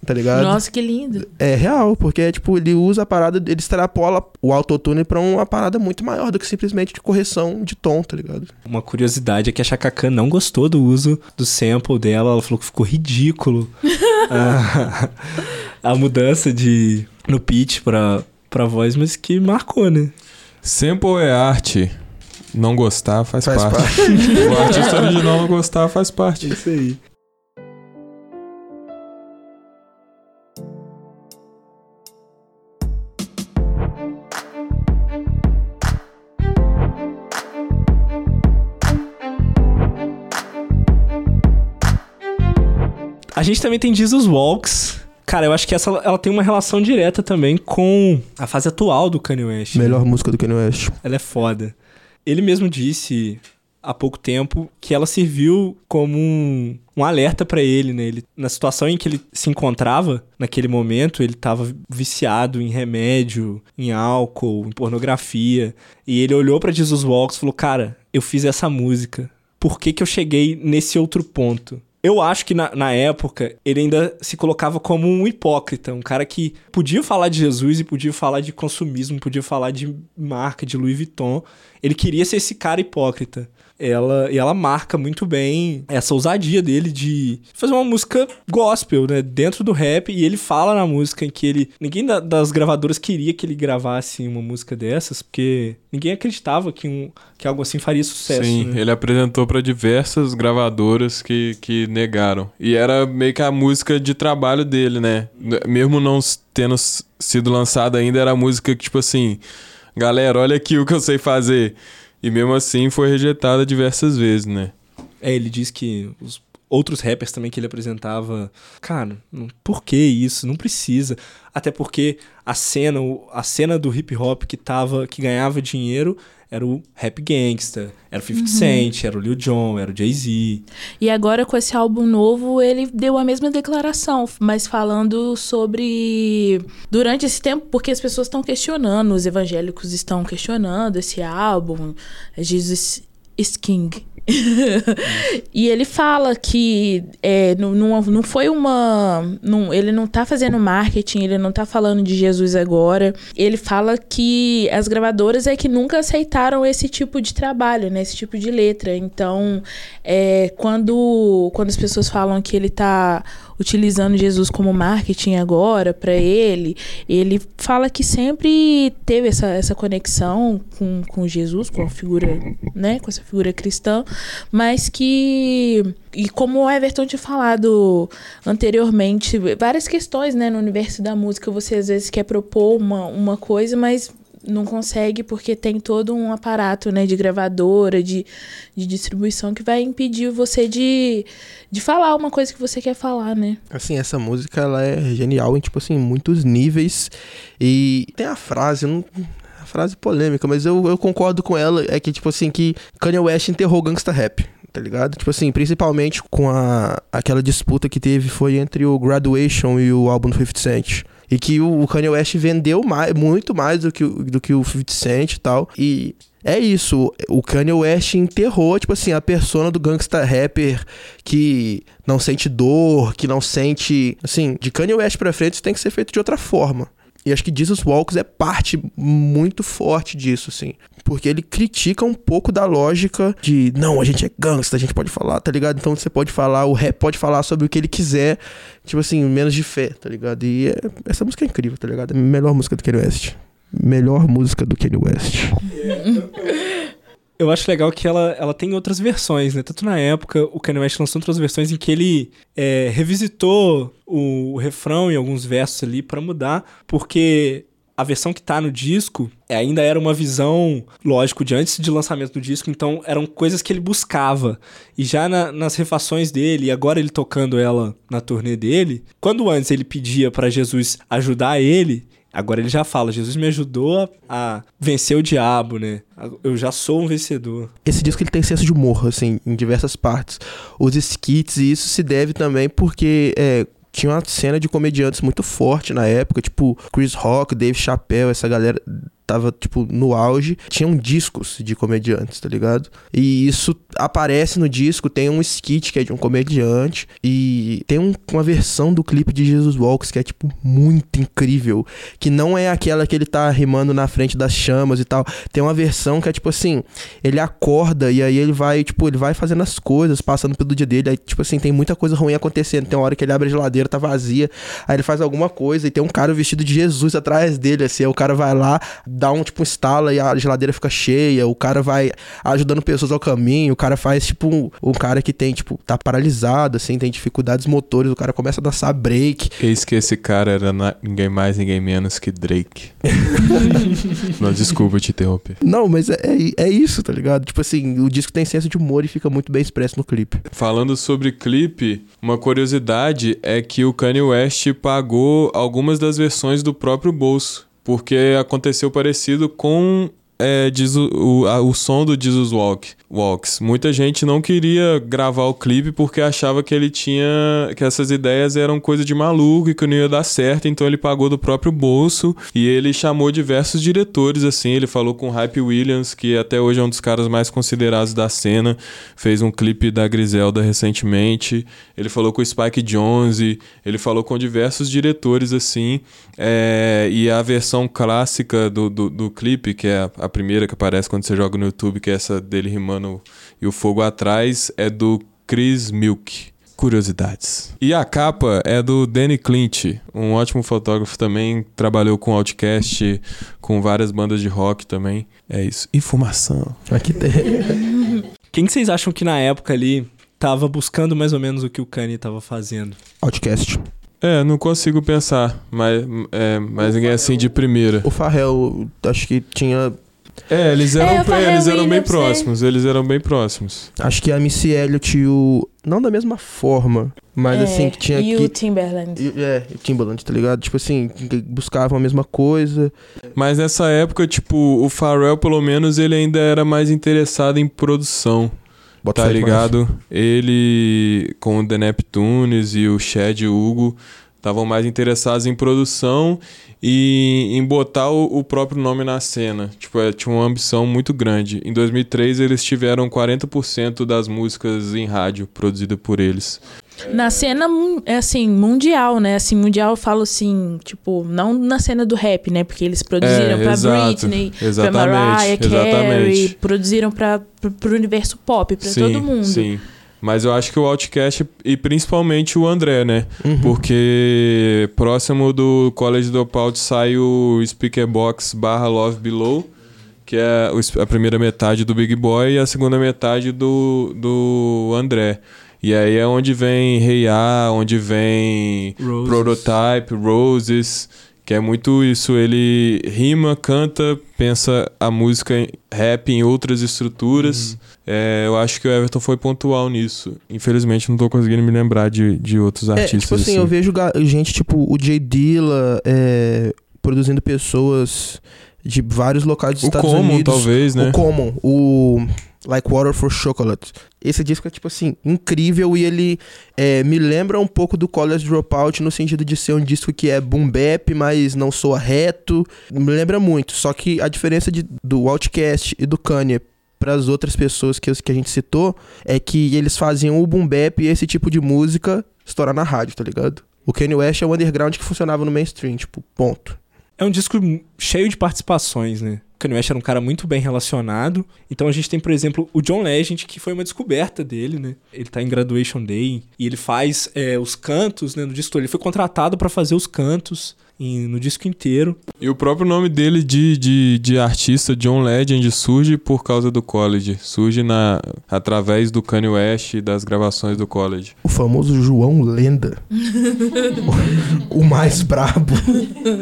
tá ligado? Nossa, que lindo. É real, porque é tipo, ele usa a parada, ele extrapola o autotune pra uma parada muito maior do que simplesmente de correção de tom, tá ligado? Uma curiosidade é que a Chaka Khan não gostou do uso do sample dela, ela falou que ficou ridículo [LAUGHS] a, [LAUGHS] a mudança de no pitch pra, pra voz, mas que marcou, né? Sample é arte. Não gostar faz, faz parte. parte. [LAUGHS] o artista original não gostar faz parte. Isso aí. Gente também tem Jesus Walks. Cara, eu acho que essa ela tem uma relação direta também com a fase atual do Kanye West. Melhor música do Kanye West. Ela é foda. Ele mesmo disse há pouco tempo que ela serviu como um, um alerta pra ele, né? Ele, na situação em que ele se encontrava naquele momento, ele tava viciado em remédio, em álcool, em pornografia, e ele olhou pra Jesus Walks e falou: "Cara, eu fiz essa música. Por que que eu cheguei nesse outro ponto?" Eu acho que na, na, época ele ainda se colocava como um hipócrita, um cara que podia falar de Jesus e podia falar de consumismo, podia falar de marca, de Louis Vuitton. Ele queria ser esse cara hipócrita ela, e ela marca muito bem essa ousadia dele de fazer uma música gospel, né? Dentro do rap. E ele fala na música em que ele. Ninguém da, das gravadoras queria que ele gravasse uma música dessas, porque ninguém acreditava que, um, que algo assim faria sucesso. Sim, né? ele apresentou para diversas gravadoras que, que negaram. E era meio que a música de trabalho dele, né? Mesmo não tendo sido lançada ainda, era a música que, tipo assim. Galera, olha aqui o que eu sei fazer. E mesmo assim foi rejeitada diversas vezes, né? É, ele diz que os outros rappers também que ele apresentava, cara, por que isso? Não precisa. Até porque a cena, a cena do hip hop que tava, que ganhava dinheiro era o Rap Gangsta, era o 50 uhum. Cent, era o Lil Jon, era o Jay-Z. E agora com esse álbum novo, ele deu a mesma declaração, mas falando sobre durante esse tempo, porque as pessoas estão questionando, os evangélicos estão questionando esse álbum, Jesus is King. [LAUGHS] e ele fala que é, não, não, não foi uma. Não, ele não tá fazendo marketing, ele não tá falando de Jesus agora. Ele fala que as gravadoras é que nunca aceitaram esse tipo de trabalho, né? Esse tipo de letra. Então, é, quando, quando as pessoas falam que ele tá utilizando Jesus como marketing agora para ele, ele fala que sempre teve essa, essa conexão com, com Jesus, com a figura, né, com essa figura cristã, mas que e como o Everton tinha falado anteriormente, várias questões, né, no universo da música, você às vezes quer propor uma, uma coisa, mas não consegue porque tem todo um aparato, né, de gravadora, de, de distribuição que vai impedir você de, de falar uma coisa que você quer falar, né? Assim, essa música ela é genial em tipo assim, muitos níveis e tem a frase, não a frase polêmica, mas eu, eu concordo com ela, é que tipo assim que Kanye West enterrou gangsta rap tá ligado? Tipo assim, principalmente com a, aquela disputa que teve foi entre o Graduation e o álbum do 50 Cent. E que o Kanye West vendeu mais, muito mais do que, do que o 50 Cent e tal. E é isso, o Kanye West enterrou, tipo assim, a persona do gangsta rapper que não sente dor, que não sente. Assim, de Kanye West pra frente isso tem que ser feito de outra forma. E acho que Jesus Walks é parte muito forte disso, assim. Porque ele critica um pouco da lógica de, não, a gente é gangsta, a gente pode falar, tá ligado? Então você pode falar, o rap pode falar sobre o que ele quiser, tipo assim, menos de fé, tá ligado? E é, essa música é incrível, tá ligado? É a melhor música do Kanye West. Melhor música do Kanye West. [LAUGHS] Eu acho legal que ela, ela tem outras versões, né? Tanto na época, o Kanye West lançou outras versões em que ele é, revisitou o, o refrão e alguns versos ali para mudar, porque a versão que tá no disco ainda era uma visão, lógico, de antes de lançamento do disco, então eram coisas que ele buscava. E já na, nas refações dele, e agora ele tocando ela na turnê dele, quando antes ele pedia para Jesus ajudar ele, Agora ele já fala, Jesus me ajudou a, vencer o diabo, né? Eu já sou um vencedor. Esse disco ele tem senso de humor, assim, em diversas partes. Os skits, e isso se deve também porque é, tinha uma cena de comediantes muito forte na época, tipo Chris Rock, Dave Chappelle, essa galera tava, tipo, no auge, tinham discos de comediantes, tá ligado? E isso aparece no disco, tem um skit que é de um comediante, e tem um, uma versão do clipe de Jesus Walks que é, tipo, muito incrível, que não é aquela que ele tá rimando na frente das chamas e tal, tem uma versão que é, tipo assim, ele acorda e aí ele vai, tipo, ele vai fazendo as coisas, passando pelo dia dele, aí, tipo assim, tem muita coisa ruim acontecendo, tem uma hora que ele abre a geladeira, tá vazia, aí ele faz alguma coisa e tem um cara vestido de Jesus atrás dele, assim, aí o cara vai lá, dá um tipo um estala e a geladeira fica cheia, o cara vai ajudando pessoas ao caminho, o cara faz tipo um, um cara que tem, tipo, tá paralisado, assim, tem dificuldades motores, o cara começa a dançar break. Eis que esse cara era na- ninguém mais, ninguém menos que Drake. [LAUGHS] Não, desculpa te interromper. Não, mas é, é, é isso, tá ligado? Tipo assim, o disco tem senso de humor e fica muito bem expresso no clipe. Falando sobre clipe, uma curiosidade é que o Kanye West pagou algumas das versões do próprio bolso, porque aconteceu parecido com é, Jesus- o, a- o som do Jesus Walk, Walks. Muita gente não queria gravar o clipe porque achava que ele tinha que essas ideias eram coisa de maluco e que não ia dar certo, então ele pagou do próprio bolso e ele chamou diversos diretores assim, ele falou com o Hype Williams, que até hoje é um dos caras mais considerados da cena, fez um clipe da Griselda recentemente, ele falou com o Spike Jonze, ele falou com diversos diretores assim, é, e a versão clássica do, do, do clipe, que é a, a primeira que aparece quando você joga no YouTube, que é essa dele rimando e o fogo atrás, é do Chris Milk. Curiosidades. E a capa é do Danny Clint, um ótimo fotógrafo também, trabalhou com Outcast, com várias bandas de rock também. É isso. Informação. Aqui tem. [LAUGHS] Quem que vocês acham que na época ali tava buscando mais ou menos o que o Kanye tava fazendo? Outcast. É, não consigo pensar, mas, é, mas ninguém é assim de primeira. O Farrell, acho que tinha. É, eles eram, É, falei é, eles eram bem próximos, eles eram bem próximos. Acho que a Missy Elliott e o. Não da mesma forma, mas É, assim, que tinha E que. o Timberland. e- É, e Timbaland, tá ligado? Tipo assim, buscavam a mesma coisa. Mas nessa época, tipo, o Pharrell, pelo menos, ele ainda era mais interessado em produção, Bota tá ligado? Ele, com o The Neptunes e o Chad e o Hugo, estavam mais interessados em produção e em botar o, o próprio nome na cena. Tipo, é, tinha uma ambição muito grande. Em 2003, eles tiveram 40% das músicas em rádio produzidas por eles. Na cena, é assim, mundial, né? Assim, mundial eu falo assim, tipo, não na cena do rap, né? Porque eles produziram É, pra exato, Britney, pra Mariah Carey, produziram pra, pro, pro universo pop, pra sim, todo mundo. Sim. Mas eu acho que o Outcast e principalmente o André, né? Uhum. Porque próximo do College Dropout sai o Speaker Box barra Love Below, que é a primeira metade do Big Boy e a segunda metade do, do André. E aí é onde vem Hey Ya, onde vem Roses. Prototype, Roses, que é muito isso. Ele rima, canta, pensa a música em rap em outras estruturas. É, eu acho que o Everton foi pontual nisso. Infelizmente não tô conseguindo me lembrar de, de outros É, artistas. tipo assim, assim. eu vejo gente tipo o Jay Dilla é, produzindo pessoas de vários locais dos o Estados Common, Unidos. talvez, né? O Common, o Like Water for Chocolate. Esse disco é, tipo assim, incrível e ele é, me lembra um pouco do College Dropout no sentido de ser um disco que é boom bap, mas não soa reto. Me lembra muito, só que a diferença de, do Outcast e do Kanye para as outras pessoas que, que a gente citou é que eles faziam o boom bap e esse tipo de música estourar na rádio, tá ligado? O Kanye West é o underground que funcionava no mainstream, tipo, ponto. É um disco cheio de participações, né? Kanye West era um cara muito bem relacionado. Então a gente tem, por exemplo, o John Legend, que foi uma descoberta dele, né? Ele tá em Graduation Day e ele faz é, os cantos, né? No disco. Ele foi contratado pra fazer os cantos em- no disco inteiro. E o próprio nome dele de, de, de artista, John Legend, surge por causa do college. Surge na, através do Kanye West e das gravações do college. O famoso João Lenda. o, [LAUGHS] o mais brabo.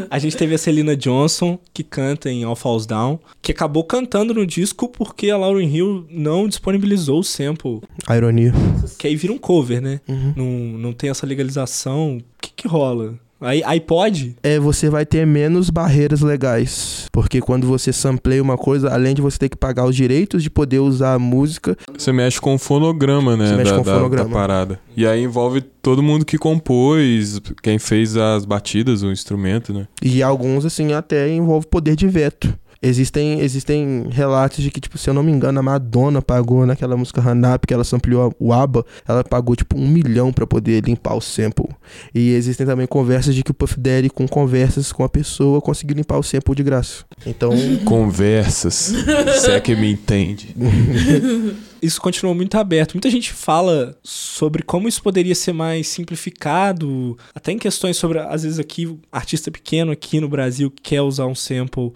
A gente teve a Celina Johnson, que canta em All Falls Down, que acabou cantando no disco porque a Lauryn Hill não disponibilizou o sample. A ironia. Que aí vira um cover, né? Uhum. Não, não tem essa legalização. O que que rola? Aí, iPod? É, você vai ter menos barreiras legais. Porque quando você sampleia uma coisa, além de você ter que pagar os direitos de poder usar a música, Você mexe com o fonograma, né? Você mexe da, com o da- fonograma. da parada. E aí envolve todo mundo que compôs, quem fez as batidas, o instrumento, né? e alguns, assim, até envolve poder de veto. Existem, existem relatos de que, tipo, se eu não me engano, a Madonna pagou naquela música Hannah, porque ela sampleou o ABBA, ela pagou, tipo, um milhão pra poder limpar o sample. E existem também conversas de que o Puff Daddy, com conversas com a pessoa, conseguiu limpar o sample de graça. Então, [LAUGHS] Conversas. se é que me entende. [LAUGHS] Isso continuou muito aberto. Muita gente fala sobre como isso poderia ser mais simplificado, até em questões sobre, às vezes aqui, artista pequeno aqui no Brasil que quer usar um sample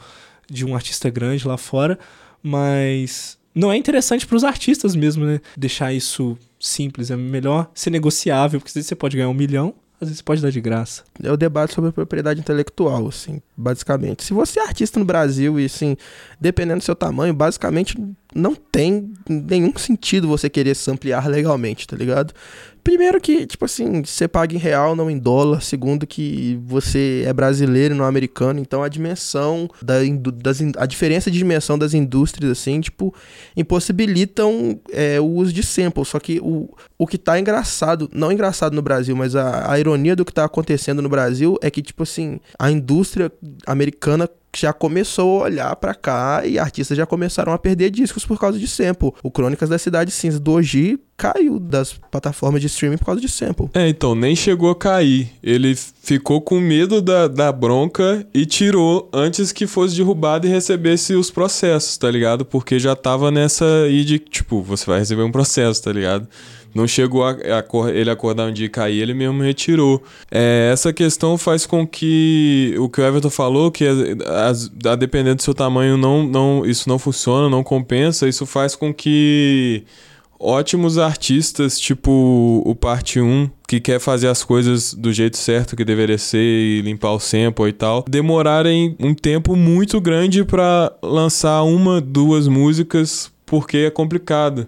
de um artista grande lá fora, mas não é interessante para os artistas mesmo, né? Deixar isso simples, é melhor ser negociável, porque às vezes você pode ganhar um milhão, às vezes pode dar de graça. É o debate sobre propriedade intelectual, assim, basicamente. Se você é artista no Brasil e, assim, dependendo do seu tamanho, basicamente não tem nenhum sentido você querer se ampliar legalmente, tá ligado? Primeiro que, tipo assim, você paga em real, não em dólar. Segundo que você é brasileiro não americano. Então a dimensão, da, das, a diferença de dimensão das indústrias, assim, tipo, impossibilitam é, o uso de samples. Só que o, o que tá engraçado, não engraçado no Brasil, mas a, a ironia do que tá acontecendo no Brasil é que, tipo assim, a indústria americana já começou a olhar para cá e artistas já começaram a perder discos por causa de sample. O Crônicas da Cidade Cinza do Oji caiu das plataformas de streaming por causa de sample. É, então, nem chegou a cair. Ele ficou com medo da, da bronca e tirou antes que fosse derrubado e recebesse os processos, tá ligado? Porque já tava nessa aí de, tipo, você vai receber um processo, tá ligado? Não chegou a, a, ele acordar um dia e cair, ele mesmo retirou. É, essa questão faz com que o que o Everton falou, que a, a depender do seu tamanho, não, não, isso não funciona, não compensa, isso faz com que ótimos artistas, tipo o Parte 1, que quer fazer as coisas do jeito certo que deveria ser e limpar o sample e tal, demorarem um tempo muito grande para lançar uma, duas músicas, porque é complicado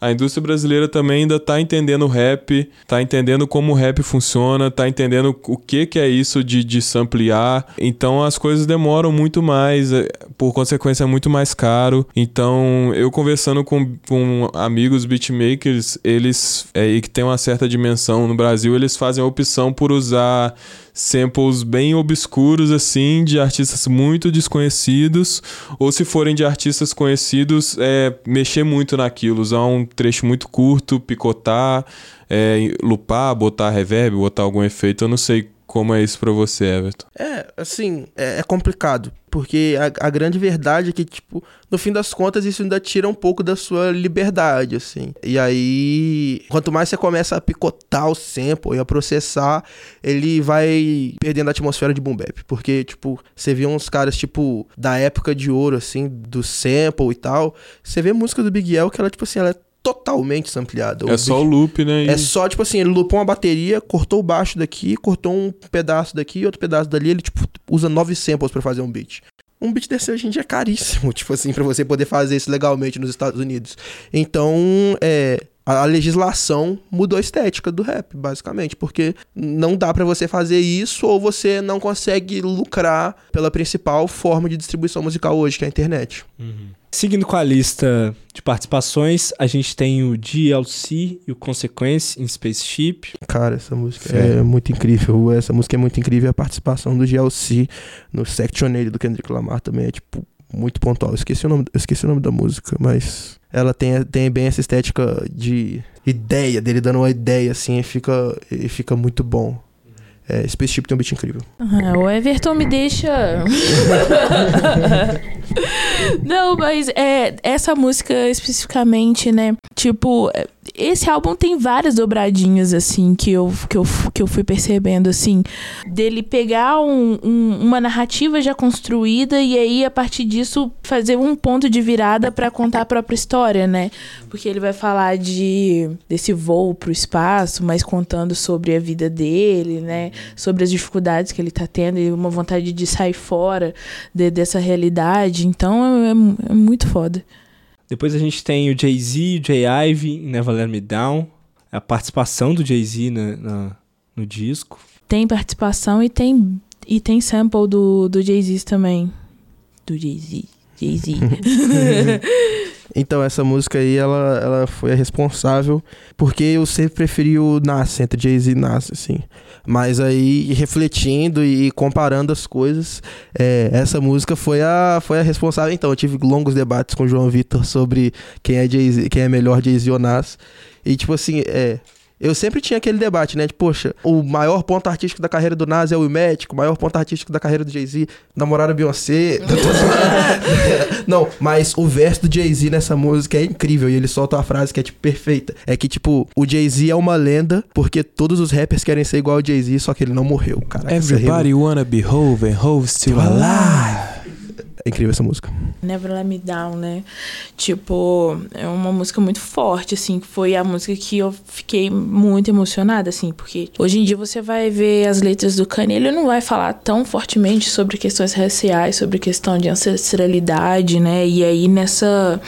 a indústria brasileira também ainda está entendendo o rap, está entendendo como o rap funciona, está entendendo o que, que é isso de, de samplear. Então as coisas demoram muito mais, é, por consequência é muito mais caro. Então eu conversando com, com amigos beatmakers, eles é, que tem uma certa dimensão no Brasil, eles fazem a opção por usar samples bem obscuros, assim, de artistas muito desconhecidos, ou se forem de artistas conhecidos, é, mexer muito naquilo, usar um trecho muito curto, picotar, é, lupar, botar reverb, botar algum efeito, eu não sei como é isso pra você, Everton? É, assim, é, é complicado. Porque a, a, grande verdade é que, tipo, no fim das contas, isso ainda tira um pouco da sua liberdade, assim. E aí, quanto mais você começa a picotar o sample e a processar, ele vai perdendo a atmosfera de boom bap. Porque, tipo, você vê uns caras, tipo, da época de ouro, assim, do sample e tal. Você vê música do Big L que ela, tipo assim, ela é totalmente sampleado. É só o loop, né? E... É só, tipo assim, ele loopou uma bateria, cortou o baixo daqui, cortou um pedaço daqui, outro pedaço dali, ele, tipo, usa nove samples para fazer um beat. Um beat desse hoje em dia é caríssimo, [LAUGHS] tipo assim, para você poder fazer isso legalmente nos Estados Unidos. Então, é, a, legislação mudou a estética do rap, basicamente, porque não dá para você fazer isso ou você não consegue lucrar pela principal forma de distribuição musical hoje, que é a internet. Uhum. Seguindo com a lista de participações, a gente tem o DLC e o Consequence em Spaceship. Cara, essa música é muito incrível. Essa música é muito incrível. A participação do DLC no Section 8 do Kendrick Lamar também é, tipo, muito pontual. Eu esqueci o nome, esqueci o nome da música, mas ela tem, tem bem essa estética de ideia, dele dando uma ideia, assim, e fica, e fica muito bom. É, Spaceship tem um beat incrível. Ah, o Everton me deixa. [LAUGHS] Não, mas é, essa música especificamente, né? Tipo, esse álbum tem várias dobradinhas, assim, que eu, que eu, que eu fui percebendo, assim, dele pegar um, um, uma narrativa já construída e aí, a partir disso, fazer um ponto de virada para contar a própria história, né? Porque ele vai falar de desse voo pro espaço, mas contando sobre a vida dele, né? Sobre as dificuldades que ele tá tendo e uma vontade de sair fora de, dessa realidade. Então, é, é muito foda. Depois a gente tem o Jay-Z, o Jay Ivy, Never Let Me Down. A participação do Jay-Z no disco. Tem participação e tem, e tem sample do, do Jay-Z também. Do Jay-Z. Jay-Z. [LAUGHS] Então, essa música aí, ela, ela foi a responsável, porque eu sempre preferi o Nas, entre Jay-Z e Nas, assim. Mas aí, refletindo e comparando as coisas, é, essa música foi a, foi a responsável. Então, eu tive longos debates com o João Vitor sobre quem é, quem é melhor Jay-Z ou Nas. E, tipo assim, é, eu sempre tinha aquele debate, né? De, poxa, o maior ponto artístico da carreira do Nas é o Médico, o maior ponto artístico da carreira do Jay-Z, namorada Beyoncé. [LAUGHS] Não, mas o verso do Jay-Z nessa música é incrível e ele solta uma frase que é, tipo, perfeita. É que, tipo, o Jay-Z é uma lenda porque todos os rappers querem ser igual ao Jay-Z, só que ele não morreu, cara. Everybody wanna be Hove and Hove still alive. Incrível essa música. Never Let Me Down, né? Tipo, é uma música muito forte, assim, que foi a música que eu fiquei muito emocionada, assim, porque hoje em dia você vai ver as letras do Kanye, ele não vai falar tão fortemente sobre questões raciais, sobre questão de ancestralidade, né? E aí nessa,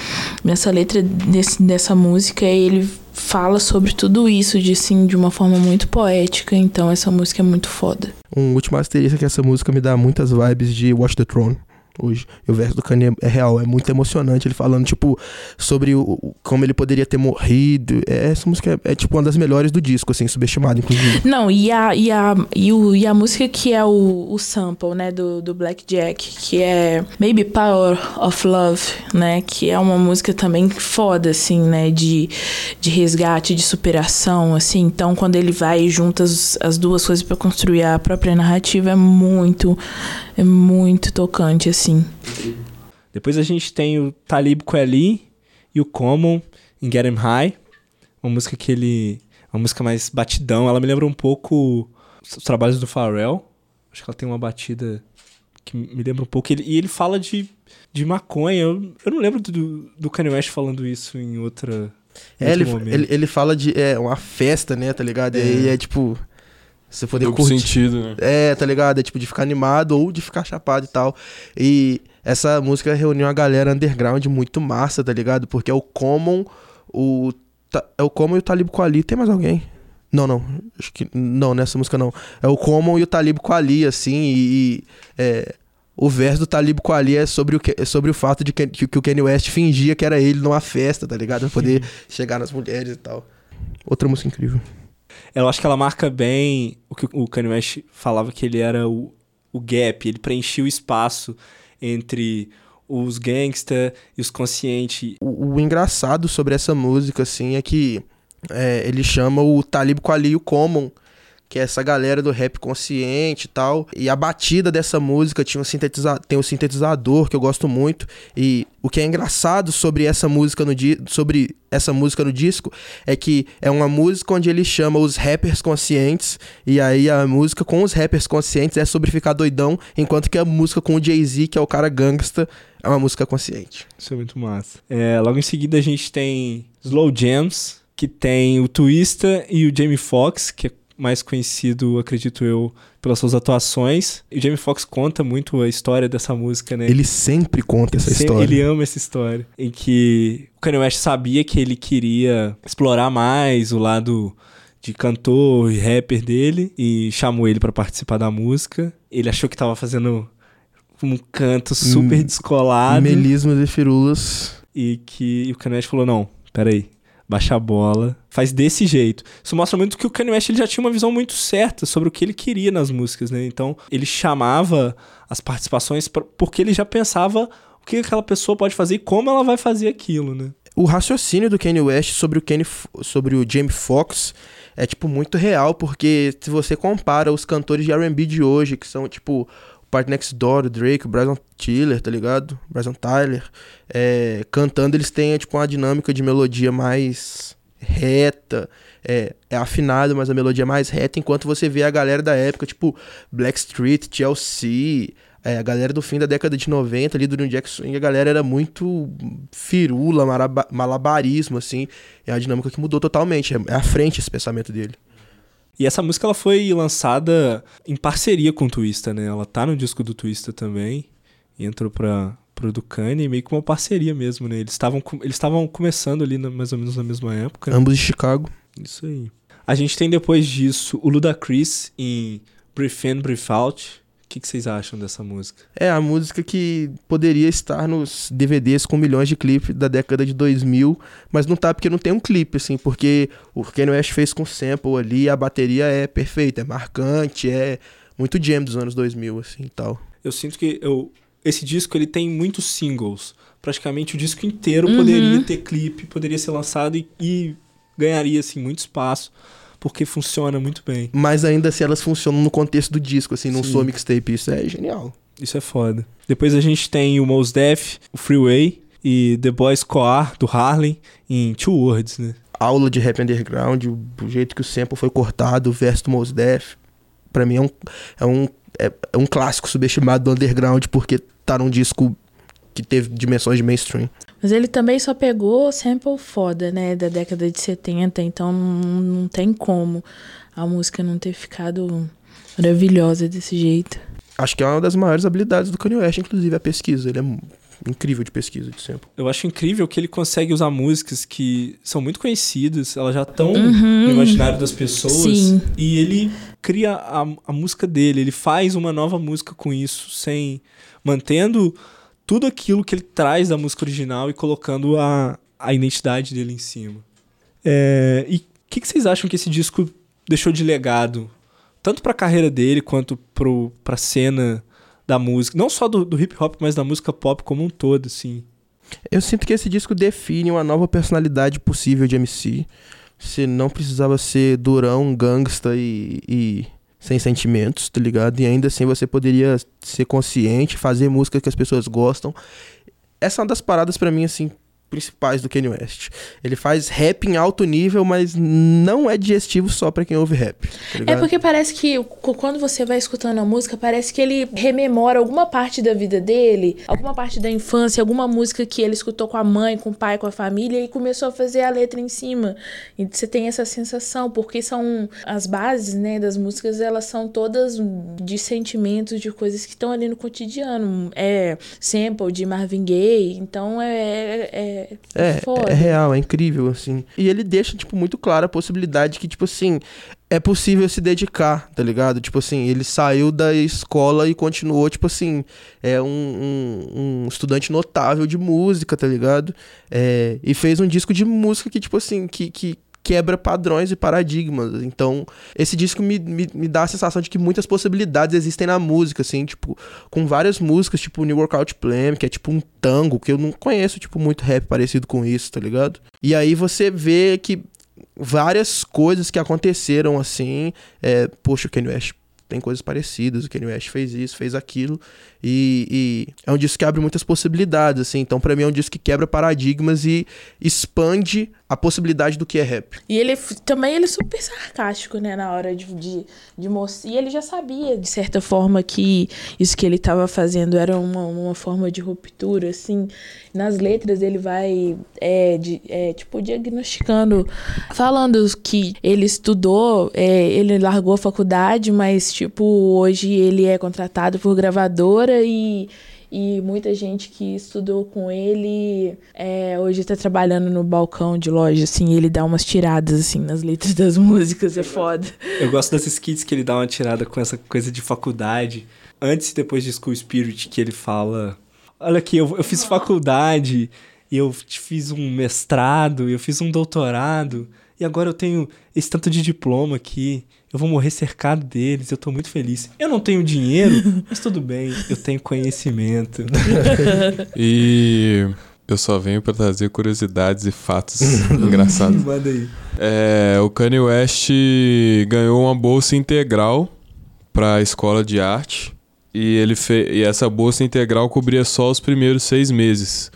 nessa letra, nesse, nessa música, ele fala sobre tudo isso de sim de uma forma muito poética, então essa música é muito foda. Um último asterisco é que essa música me dá muitas vibes de Watch the Throne hoje. E o verso do Kanye é real, é muito emocionante. Ele falando, tipo, sobre o, como ele poderia ter morrido. É, essa música é, é, tipo uma das melhores do disco, assim, subestimada, inclusive. Não, e a, e a, e o, e a música que é o, o sample, né, do, do Black Jack, que é Maybe Power of Love, né, que é uma música também foda, assim, né, de, de resgate, de superação, assim. Então, quando ele vai e junta as, as duas coisas para construir a própria narrativa, é muito, é muito tocante, assim. Depois a gente tem o Talib Kweli e o Common em Get 'Em High, uma música que ele. Uma música mais batidão. Ela me lembra um pouco os trabalhos do Pharrell. Acho que ela tem uma batida que me lembra um pouco. Ele, e ele fala de, de maconha. Eu, eu não lembro do, do Kanye West falando isso em outra. em É, ele, ele, ele fala de é, uma festa, né, tá ligado? E aí é tipo. Você poder Duplo curtir. sentido, né? É, tá ligado? É tipo de ficar animado ou de ficar chapado e tal. E essa música reuniu uma galera underground muito massa, tá ligado? Porque é o Common, o. É o Common e o Talib Kweli. Tem mais alguém? Não, não. Acho que. Não, nessa música não. É o Common e o Talib Kweli, assim, e. e, é, o verso do Talib Kweli é sobre o, que, é sobre o fato de que, que o Kanye West fingia que era ele numa festa, tá ligado? Pra poder chegar nas mulheres e tal. Outra música incrível. Eu acho que ela marca bem o que o Kanye West falava que ele era o, o gap, ele preenchia o espaço entre os gangsta e os conscientes. O, o engraçado sobre essa música, assim, é que é, ele chama o Talib Kweli o Common, que é essa galera do rap consciente e tal. E a batida dessa música tinha um sintetiza tem um sintetizador que eu gosto muito. E o que é engraçado sobre essa música no sobre essa música no disco é que é uma música onde ele chama os rappers conscientes e aí a música com os rappers conscientes é sobre ficar doidão, enquanto que a música com o Jay-Z, que é o cara gangsta, é uma música consciente. Isso é muito massa. É, logo em seguida a gente tem Slow Jams, que tem o Twista e o Jamie Foxx, que é mais conhecido, acredito eu, pelas suas atuações. E o Jamie Foxx conta muito a história dessa música, né? Ele sempre conta essa Sempre- história. Ele ama essa história. Em que o Kanye West sabia que ele queria explorar mais o lado de cantor e rapper dele e chamou ele pra participar da música. Ele achou que tava fazendo um canto super Hum, descolado Melismas e firulas. e que e o Kanye West falou: "Não, peraí, baixa a bola, faz desse jeito". Isso mostra muito que o Kanye West ele já tinha uma visão muito certa sobre o que ele queria nas músicas, né? Então, ele chamava as participações pra- porque ele já pensava o que aquela pessoa pode fazer e como ela vai fazer aquilo, né? O raciocínio do Kanye West sobre o, Kanye, sobre o Jamie Foxx é, tipo, muito real, porque se você compara os cantores de R&B de hoje, que são, tipo, o Part Next Door, o Drake, o Bryson Tiller, tá ligado? Bryson Tyler, é, cantando eles têm, tipo, uma dinâmica de melodia mais reta, é, é afinado, mas a melodia é mais reta, enquanto você vê a galera da época, tipo, Blackstreet, TLC, é, a galera do fim da década de 90 ali do New Jack Swing, a galera era muito firula, malabarismo, assim. É a dinâmica que mudou totalmente. É, é à frente esse pensamento dele. E essa música ela foi lançada em parceria com o Twista, né? Ela tá no disco do Twista também. Entrou pra, pro Kanye, meio que uma parceria mesmo, né? Eles estavam eles estavam começando ali na- mais ou menos na mesma época. Ambos de Chicago. Isso aí. A gente tem depois disso o Ludacris em Breathe In, Breathe Out. O que, que vocês acham dessa música? É a música que poderia estar nos DVDs com milhões de clipes da década de 2000, mas não tá porque não tem um clipe, assim, porque o Kanye West fez com sample ali, a bateria é perfeita, é marcante, é muito jam dos anos 2000, assim, e tal. Eu sinto que eu, esse disco ele tem muitos singles. Praticamente o disco inteiro Uhum. poderia ter clipe, poderia ser lançado e, e ganharia assim muito espaço, porque funciona muito bem. Mas ainda assim elas funcionam no contexto do disco, assim, não Sim. sou mixtape, isso é genial. Isso é foda. Depois a gente tem o Mos Def, o Freeway e The Boys Coar do Harlem em Two Words, né? aula de rap underground, o, jeito que o sample foi cortado, o verso do Mos Def, pra mim é um, é, um, é, é um clássico subestimado do underground, porque tá num disco que teve dimensões de mainstream. Mas ele também só pegou sample foda, né, da década de 70, então não, não tem como a música não ter ficado maravilhosa desse jeito. Acho que é uma das maiores habilidades do Kanye West, inclusive, a pesquisa. Ele é incrível de pesquisa de sample. Eu acho incrível que ele consegue usar músicas que são muito conhecidas, elas já estão Uhum. no imaginário das pessoas. Sim. E ele cria a, a música dele, ele faz uma nova música com isso, sem. mantendo tudo aquilo que ele traz da música original e colocando a, a identidade dele em cima. É, e o que, que vocês acham que esse disco deixou de legado? Tanto pra carreira dele quanto pro, pra cena da música. Não só do, do hip hop, mas da música pop como um todo, assim. Eu sinto que esse disco define uma nova personalidade possível de MC. Você não precisava ser durão, gangsta e, e sem sentimentos, tá ligado? E ainda assim você poderia ser consciente, fazer música que as pessoas gostam. Essa é uma das paradas pra mim, assim, principais do Kanye West. Ele faz rap em alto nível, mas não é digestivo só pra quem ouve rap. Tá É porque parece que quando você vai escutando a música, parece que ele rememora alguma parte da vida dele, alguma parte da infância, alguma música que ele escutou com a mãe, com o pai, com a família e começou a fazer a letra em cima. E você tem essa sensação, porque são as bases, né, das músicas, elas são todas de sentimentos, de coisas que estão ali no cotidiano. É sample de Marvin Gaye, então é, é, É, foda. é real, é incrível, assim. E ele deixa, tipo, muito clara a possibilidade que, tipo assim, é possível se dedicar, tá ligado? Tipo assim, ele saiu da escola e continuou, tipo assim, é um, um, um estudante notável de música, tá ligado? É, e fez um disco de música que, tipo assim, que, que quebra padrões e paradigmas. Então, esse disco me, me, me dá a sensação de que muitas possibilidades existem na música, assim, tipo, com várias músicas, tipo New Workout Plan, que é tipo um tango, que eu não conheço, tipo, muito rap parecido com isso, tá ligado? E aí você vê que várias coisas que aconteceram assim, é, poxa, o Kanye West tem coisas parecidas, o Kanye West fez isso, fez aquilo, e, e é um disco que abre muitas possibilidades, assim, então pra mim é um disco que quebra paradigmas e expande a possibilidade do que é rap. E ele também ele é super sarcástico, né, na hora de, de, de mostrar. E ele já sabia, de certa forma, que isso que ele estava fazendo era uma, uma forma de ruptura, assim. Nas letras ele vai, é, de, é, tipo, diagnosticando, falando que ele estudou, é, ele largou a faculdade, mas, tipo, hoje ele é contratado por gravadora e e muita gente que estudou com ele é, hoje tá trabalhando no balcão de loja, assim, e ele dá umas tiradas, assim, nas letras das [LAUGHS] músicas, é foda. Eu gosto das skits que ele dá uma tirada com essa coisa de faculdade. Antes e depois de School Spirit, que ele fala: Olha aqui, eu, eu fiz faculdade, e eu fiz um mestrado, eu fiz um doutorado, e agora eu tenho esse tanto de diploma aqui. Eu vou morrer cercado deles, eu tô muito feliz. Eu não tenho dinheiro, [LAUGHS] mas tudo bem, eu tenho conhecimento. [LAUGHS] E eu só venho pra trazer curiosidades e fatos [LAUGHS] engraçados. Manda aí. É, o Kanye West ganhou uma bolsa integral para a escola de arte e ele fe... e essa bolsa integral cobria só os primeiros seis meses.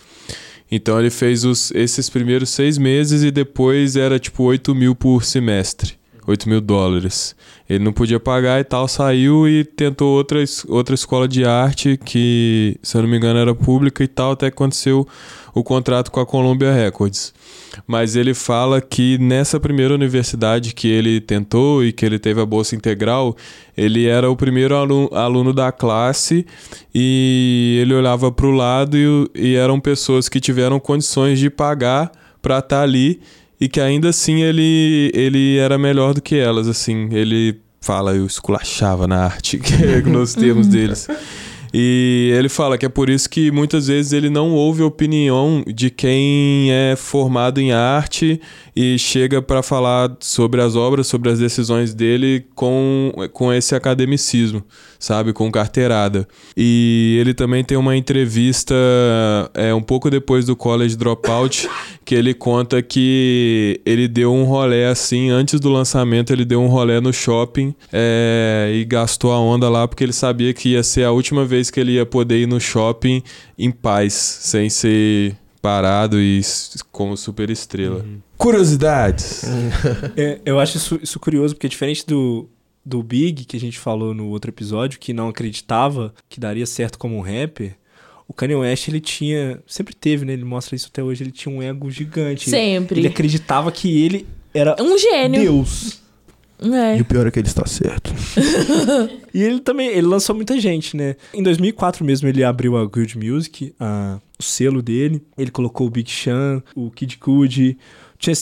Então ele fez os... esses primeiros seis meses e depois era tipo 8 mil por semestre. 8 mil dólares. Ele não podia pagar e tal, saiu e tentou outra, outra escola de arte que, se eu não me engano, era pública e tal, até aconteceu o contrato com a Columbia Records. Mas ele fala que nessa primeira universidade que ele tentou e que ele teve a bolsa integral, ele era o primeiro alu- aluno da classe e ele olhava para o lado e, e eram pessoas que tiveram condições de pagar para estar ali e que ainda assim ele, ele era melhor do que elas, assim. Ele fala, eu esculachava na arte, [LAUGHS] que é nos termos deles. E ele fala que é por isso que muitas vezes ele não ouve a opinião de quem é formado em arte e chega para falar sobre as obras, sobre as decisões dele com, com esse academicismo, sabe? Com carteirada. E ele também tem uma entrevista é, um pouco depois do College Dropout que ele conta que ele deu um rolê assim, antes do lançamento, ele deu um rolê no shopping é, e gastou a onda lá porque ele sabia que ia ser a última vez que ele ia poder ir no shopping em paz, sem ser parado e como super estrela. Curiosidades. [LAUGHS] É, eu acho isso, isso curioso, porque diferente do, do Big, que a gente falou no outro episódio, que não acreditava que daria certo como um rapper, o Kanye West, ele tinha. Sempre teve, né? Ele mostra isso até hoje. Ele tinha um ego gigante. Sempre. Ele acreditava que ele era Um gênio. Deus. É. E o pior é que ele está certo. [LAUGHS] E ele também, ele lançou muita gente, né? Em 2004 mesmo ele abriu a Good Music, a, o selo dele. Ele colocou o Big Sean, o Kid Cudi,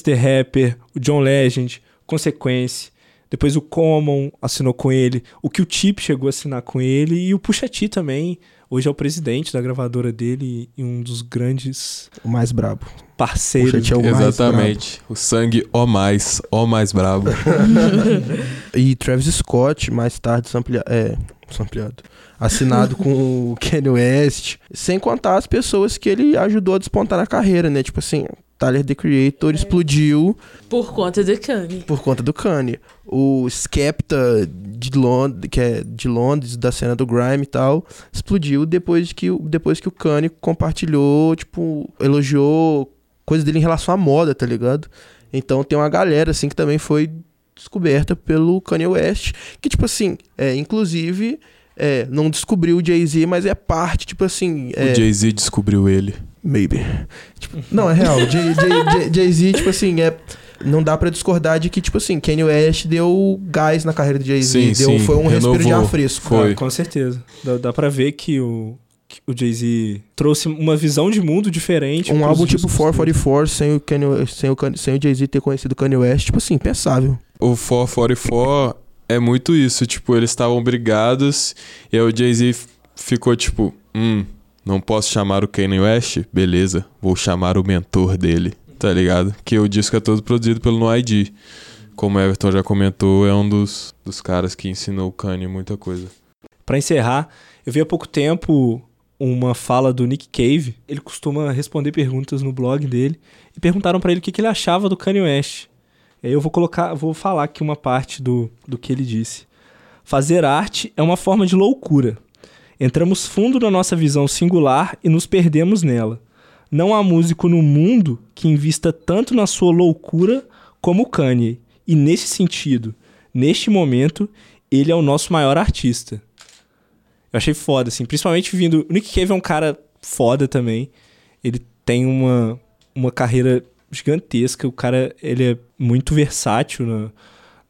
the Rapper, o John Legend, Consequence. Depois o Common assinou com ele, o Q-Tip chegou a assinar com ele e o Pusha T também. Hoje é o presidente da gravadora dele e um dos grandes O mais brabo. parceiros. Pusha T é o mais Exatamente. O sangue, ó mais, ó mais brabo. [LAUGHS] E Travis Scott, mais tarde, samplia... é, sampleado. Assinado com o [LAUGHS] Kanye West. Sem contar as pessoas que ele ajudou a despontar na carreira, né? Tipo assim, Tyler, The Creator, explodiu Por conta do Kanye. por conta do Kanye. O Skepta de Londres, que é de Londres, da cena do grime e tal, explodiu depois que, o- depois que o Kanye compartilhou, tipo, elogiou coisa dele em relação à moda, tá ligado? Então tem uma galera, assim, que também foi descoberta pelo Kanye West, que, tipo assim, é, inclusive, é, não descobriu o Jay-Z, mas é parte, tipo assim... É, O Jay-Z descobriu ele. Maybe. Tipo, não, é real. Jay- Jay- Jay- Jay-Z, tipo assim, é. Não dá pra discordar de que, tipo assim, Kanye West deu gás na carreira de Jay-Z. Sim, Deu, sim, foi um respiro de ar renovou. fresco. Foi. Ah, com certeza. Dá, dá pra ver que o, que o Jay-Z trouxe uma visão de mundo diferente. Um álbum tipo discos 444 sem o, Kanye, sem, o, sem o Jay-Z ter conhecido o Kanye West, tipo assim, pensável. O 444 é muito isso. Tipo, eles estavam brigados e aí o Jay-Z ficou tipo, hum, não posso chamar o Kanye West? Beleza, vou chamar o mentor dele, tá ligado? Que o disco é todo produzido pelo No ID. Como o Everton já comentou, é um dos, dos caras que ensinou o Kanye muita coisa. Pra encerrar, eu vi há pouco tempo uma fala do Nick Cave. Ele costuma responder perguntas no blog dele e perguntaram pra ele o que, que ele achava do Kanye West. E aí eu vou colocar, vou falar aqui uma parte do, do que ele disse. Fazer arte é uma forma de loucura. Entramos fundo na nossa visão singular e nos perdemos nela. Não há músico no mundo que invista tanto na sua loucura como Kanye. E nesse sentido, neste momento, ele é o nosso maior artista. Eu achei foda, assim. Principalmente vindo. O Nick Cave é um cara foda também. Ele tem uma, uma carreira gigantesca. O cara, ele é muito versátil no,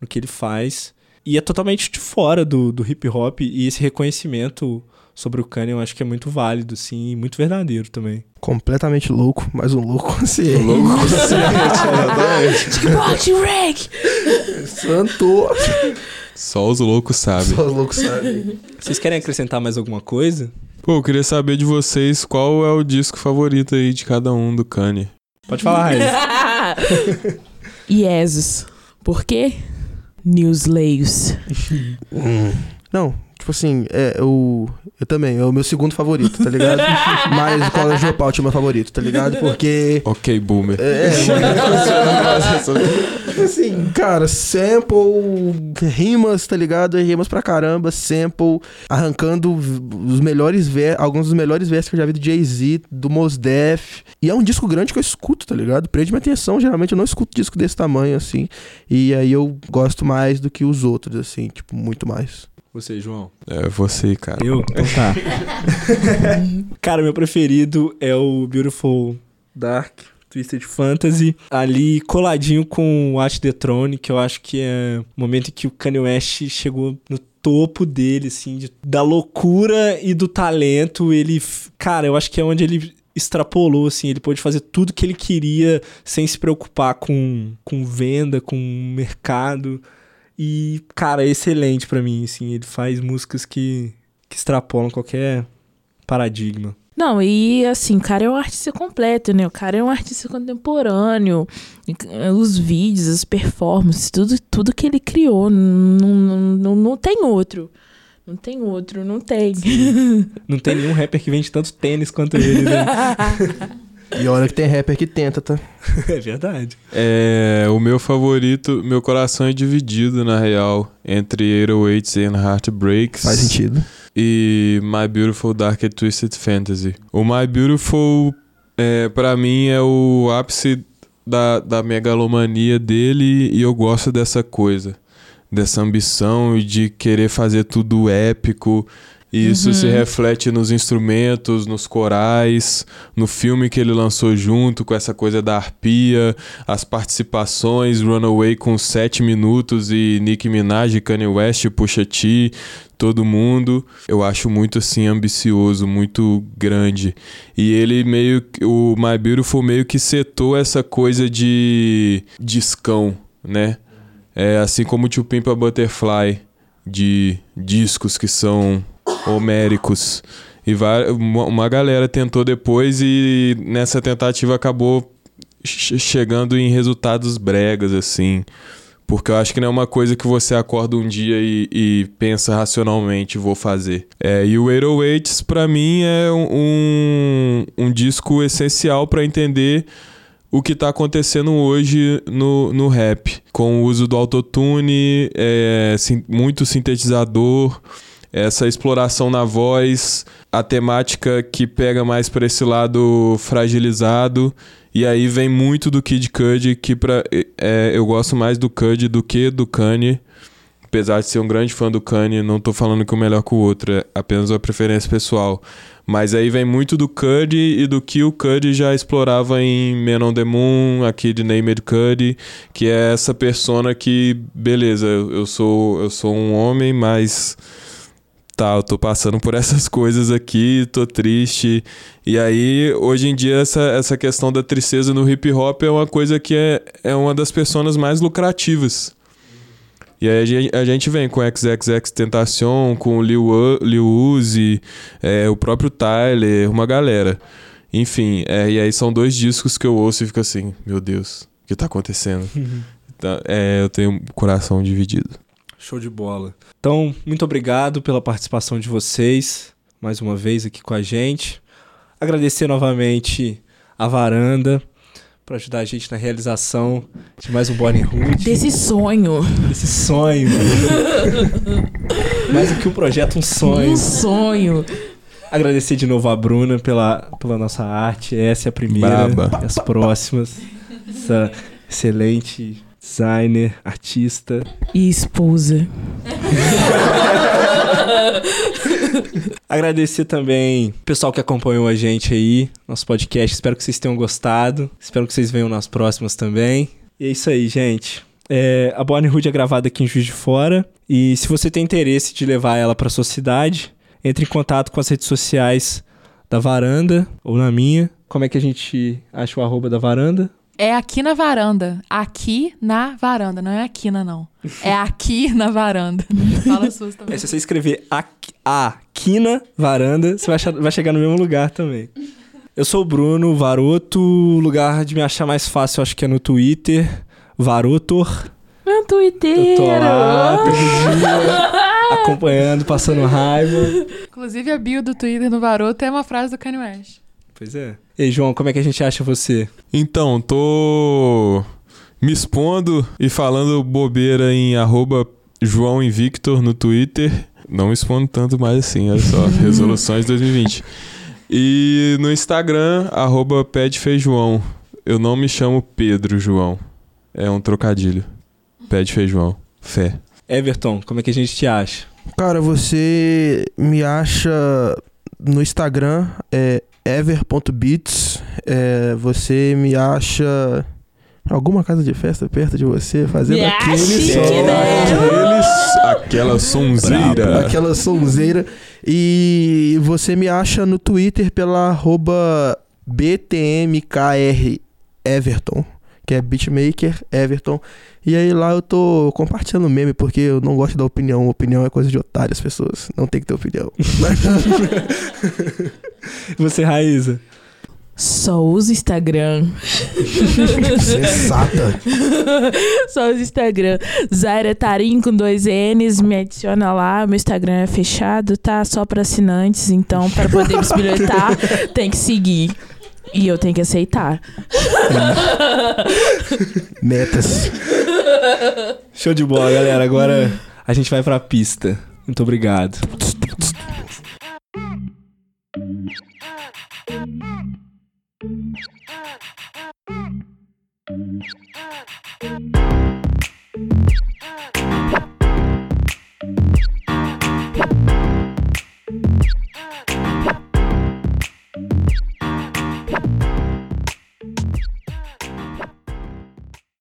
no que ele faz. E é totalmente de fora do, do hip hop. E esse reconhecimento sobre o Kanye eu acho que é muito válido, assim. E muito verdadeiro também. Completamente louco, mas um louco consciente. Louco [LAUGHS] [LAUGHS] Box Rec! Santo. Só os loucos sabem. Só os loucos sabem. Vocês querem acrescentar mais alguma coisa? Pô, eu queria saber de vocês qual é o disco favorito aí de cada um do Kanye. Pode falar, Raíssa. [LAUGHS] Jesus. Por quê? News Layers. [LAUGHS] Hum. Não, tipo assim, é o. Eu também, é o meu segundo favorito, tá ligado? [LAUGHS] Mas o College Dropout é o meu favorito, tá ligado? Porque. Ok, boomer. É, Tipo assim, cara, sample, rimas, tá ligado? Rimas pra caramba, sample, arrancando os melhores ver alguns dos melhores versos que eu já vi do Jay-Z, do Mos Def. E é um disco grande que eu escuto, tá ligado? Prende minha atenção, geralmente eu não escuto disco desse tamanho, assim. E aí eu gosto mais do que os outros, assim, tipo, muito mais. Você, João. É você, cara. Eu? Então tá. [LAUGHS] Cara, meu preferido é o Beautiful Dark Twisted Fantasy. Ali coladinho com o Watch the Throne, que eu acho que é o momento em que o Kanye West chegou no topo dele, assim, de- da loucura e do talento. Ele, cara, eu acho que é onde ele extrapolou, assim, ele pôde fazer tudo que ele queria sem se preocupar com, com venda, com mercado. E, cara, é excelente pra mim, assim, ele faz músicas que, que extrapolam qualquer paradigma. Não, e assim, o cara é um artista completo, né? O cara é um artista contemporâneo. Eh, Os vídeos, as performances, tudo, tudo que ele criou. Não, não, não, não tem outro. Não tem outro, não tem. Não tem nenhum rapper que vende tanto tênis quanto ele, né? [LAUGHS] E olha que tem rapper que tenta, tá? [LAUGHS] é verdade. É, o meu favorito, meu coração é dividido, na real, entre 808s and Heartbreaks. Faz sentido. e My Beautiful Dark and Twisted Fantasy. O My Beautiful, é, para mim, é o ápice da, da megalomania dele e eu gosto dessa coisa, dessa ambição de querer fazer tudo épico, E isso Uhum. se reflete nos instrumentos, nos corais, no filme que ele lançou junto, com essa coisa da arpia, as participações, Runaway com 7 minutos e Nicki Minaj, Kanye West, Pusha T, todo mundo. Eu acho muito assim ambicioso, muito grande. E ele meio que- o My Beautiful meio que setou essa coisa de discão, né? É assim como o Tio Pimpa Butterfly de discos que são homéricos. E uma galera tentou depois e nessa tentativa acabou che- chegando em resultados bregas, assim. Porque eu acho que não é uma coisa que você acorda um dia e, e pensa racionalmente, vou fazer. É, e o 808s, pra mim, é um, um disco essencial pra entender o que tá acontecendo hoje no, no rap. Com o uso do autotune, é, sim- muito sintetizador, essa exploração na voz, a temática que pega mais para esse lado fragilizado. E aí vem muito do Kid Cudi, que pra, é, eu gosto mais do Cudi do que do Kanye. Apesar de ser um grande fã do Kanye, não tô falando que um melhor que o outro, é apenas uma preferência pessoal. Mas aí vem muito do Cudi e do que o Cudi já explorava em Men on the Moon, aqui de Named Cudi, que é essa persona que, beleza, eu sou, eu sou um homem, mas tá, eu tô passando por essas [LAUGHS] coisas aqui, tô triste. E aí, hoje em dia, essa, essa questão da tristeza no hip hop é uma coisa que é, é uma das personas mais lucrativas. E aí a gente, a gente vem com XXX Tentacion, com Lil, Lil Uzi, é, o próprio Tyler, uma galera. Enfim, é, e aí são dois discos que eu ouço e fico assim, meu Deus, o que tá acontecendo? [LAUGHS] Então, é, eu tenho um coração dividido. Show de bola. Então, muito obrigado pela participação de vocês, mais uma vez aqui com a gente. Agradecer novamente a Varanda por ajudar a gente na realização de mais um Bonnie Hood. Desse sonho. Desse sonho. mais do que um projeto, um sonho. Um sonho. Agradecer de novo a Bruna pela, pela nossa arte. Essa é a primeira. Braba. E as próximas. Essa excelente designer, artista. E esposa. Agradecer também o pessoal que acompanhou a gente aí, nosso podcast. Espero que vocês tenham gostado. Espero que vocês venham nas próximas também. E é isso aí, gente. É, a Bonnie Hood é gravada aqui em Juiz de Fora. E se você tem interesse de levar ela para sua cidade, entre em contato com as redes sociais da Varanda ou na minha. Como é que a gente acha o arroba da Varanda? É aqui na varanda. Aqui na varanda. Não é aqui na não. É aqui na varanda. [LAUGHS] Fala as suas também. É, se você escrever aqui, Aquina Varanda, você vai, achar- vai chegar no mesmo lugar também. Eu sou o Bruno Varoto. O lugar de me achar mais fácil, eu acho que é no Twitter. Varotor. Meu Eu Twitter. tô lá todo dia, acompanhando, passando raiva. Inclusive, a bio do Twitter no Varoto é uma frase do Kanye West. Pois é. E aí, João, como é que a gente acha você? Então, tô me expondo e falando bobeira em arroba João Invictor no Twitter. Não me expondo tanto mais assim, olha só. [LAUGHS] Resoluções 2020. E no Instagram, arroba Pedfeijoão. Eu não me chamo Pedro João. É um trocadilho. Pede feijão. Fé. Everton, como é que a gente te acha? Cara, você me acha no Instagram, é ever.beats. É, você me acha alguma casa de festa perto de você, fazendo Ah, aquele som. Aqueles, aquela sonzeira. Aquela sonzeira. E você me acha no Twitter pela arroba BTMKR Everton, que é Beatmaker Everton. E aí lá eu tô compartilhando meme, porque eu não gosto da opinião. Opinião é coisa de otário, as pessoas. Não tem que ter opinião. [LAUGHS] Você, Raíza? Só uso Instagram. Sensata. [LAUGHS] Só uso Instagram. Zaira Tarim com dois N's. Me adiciona lá. Meu Instagram é fechado, tá? Só pra assinantes. Então, para poder me [LAUGHS] bilhetar, tem que seguir. E eu tenho que aceitar. [LAUGHS] Metas. Show de bola, galera. Agora a gente vai pra pista. Muito obrigado.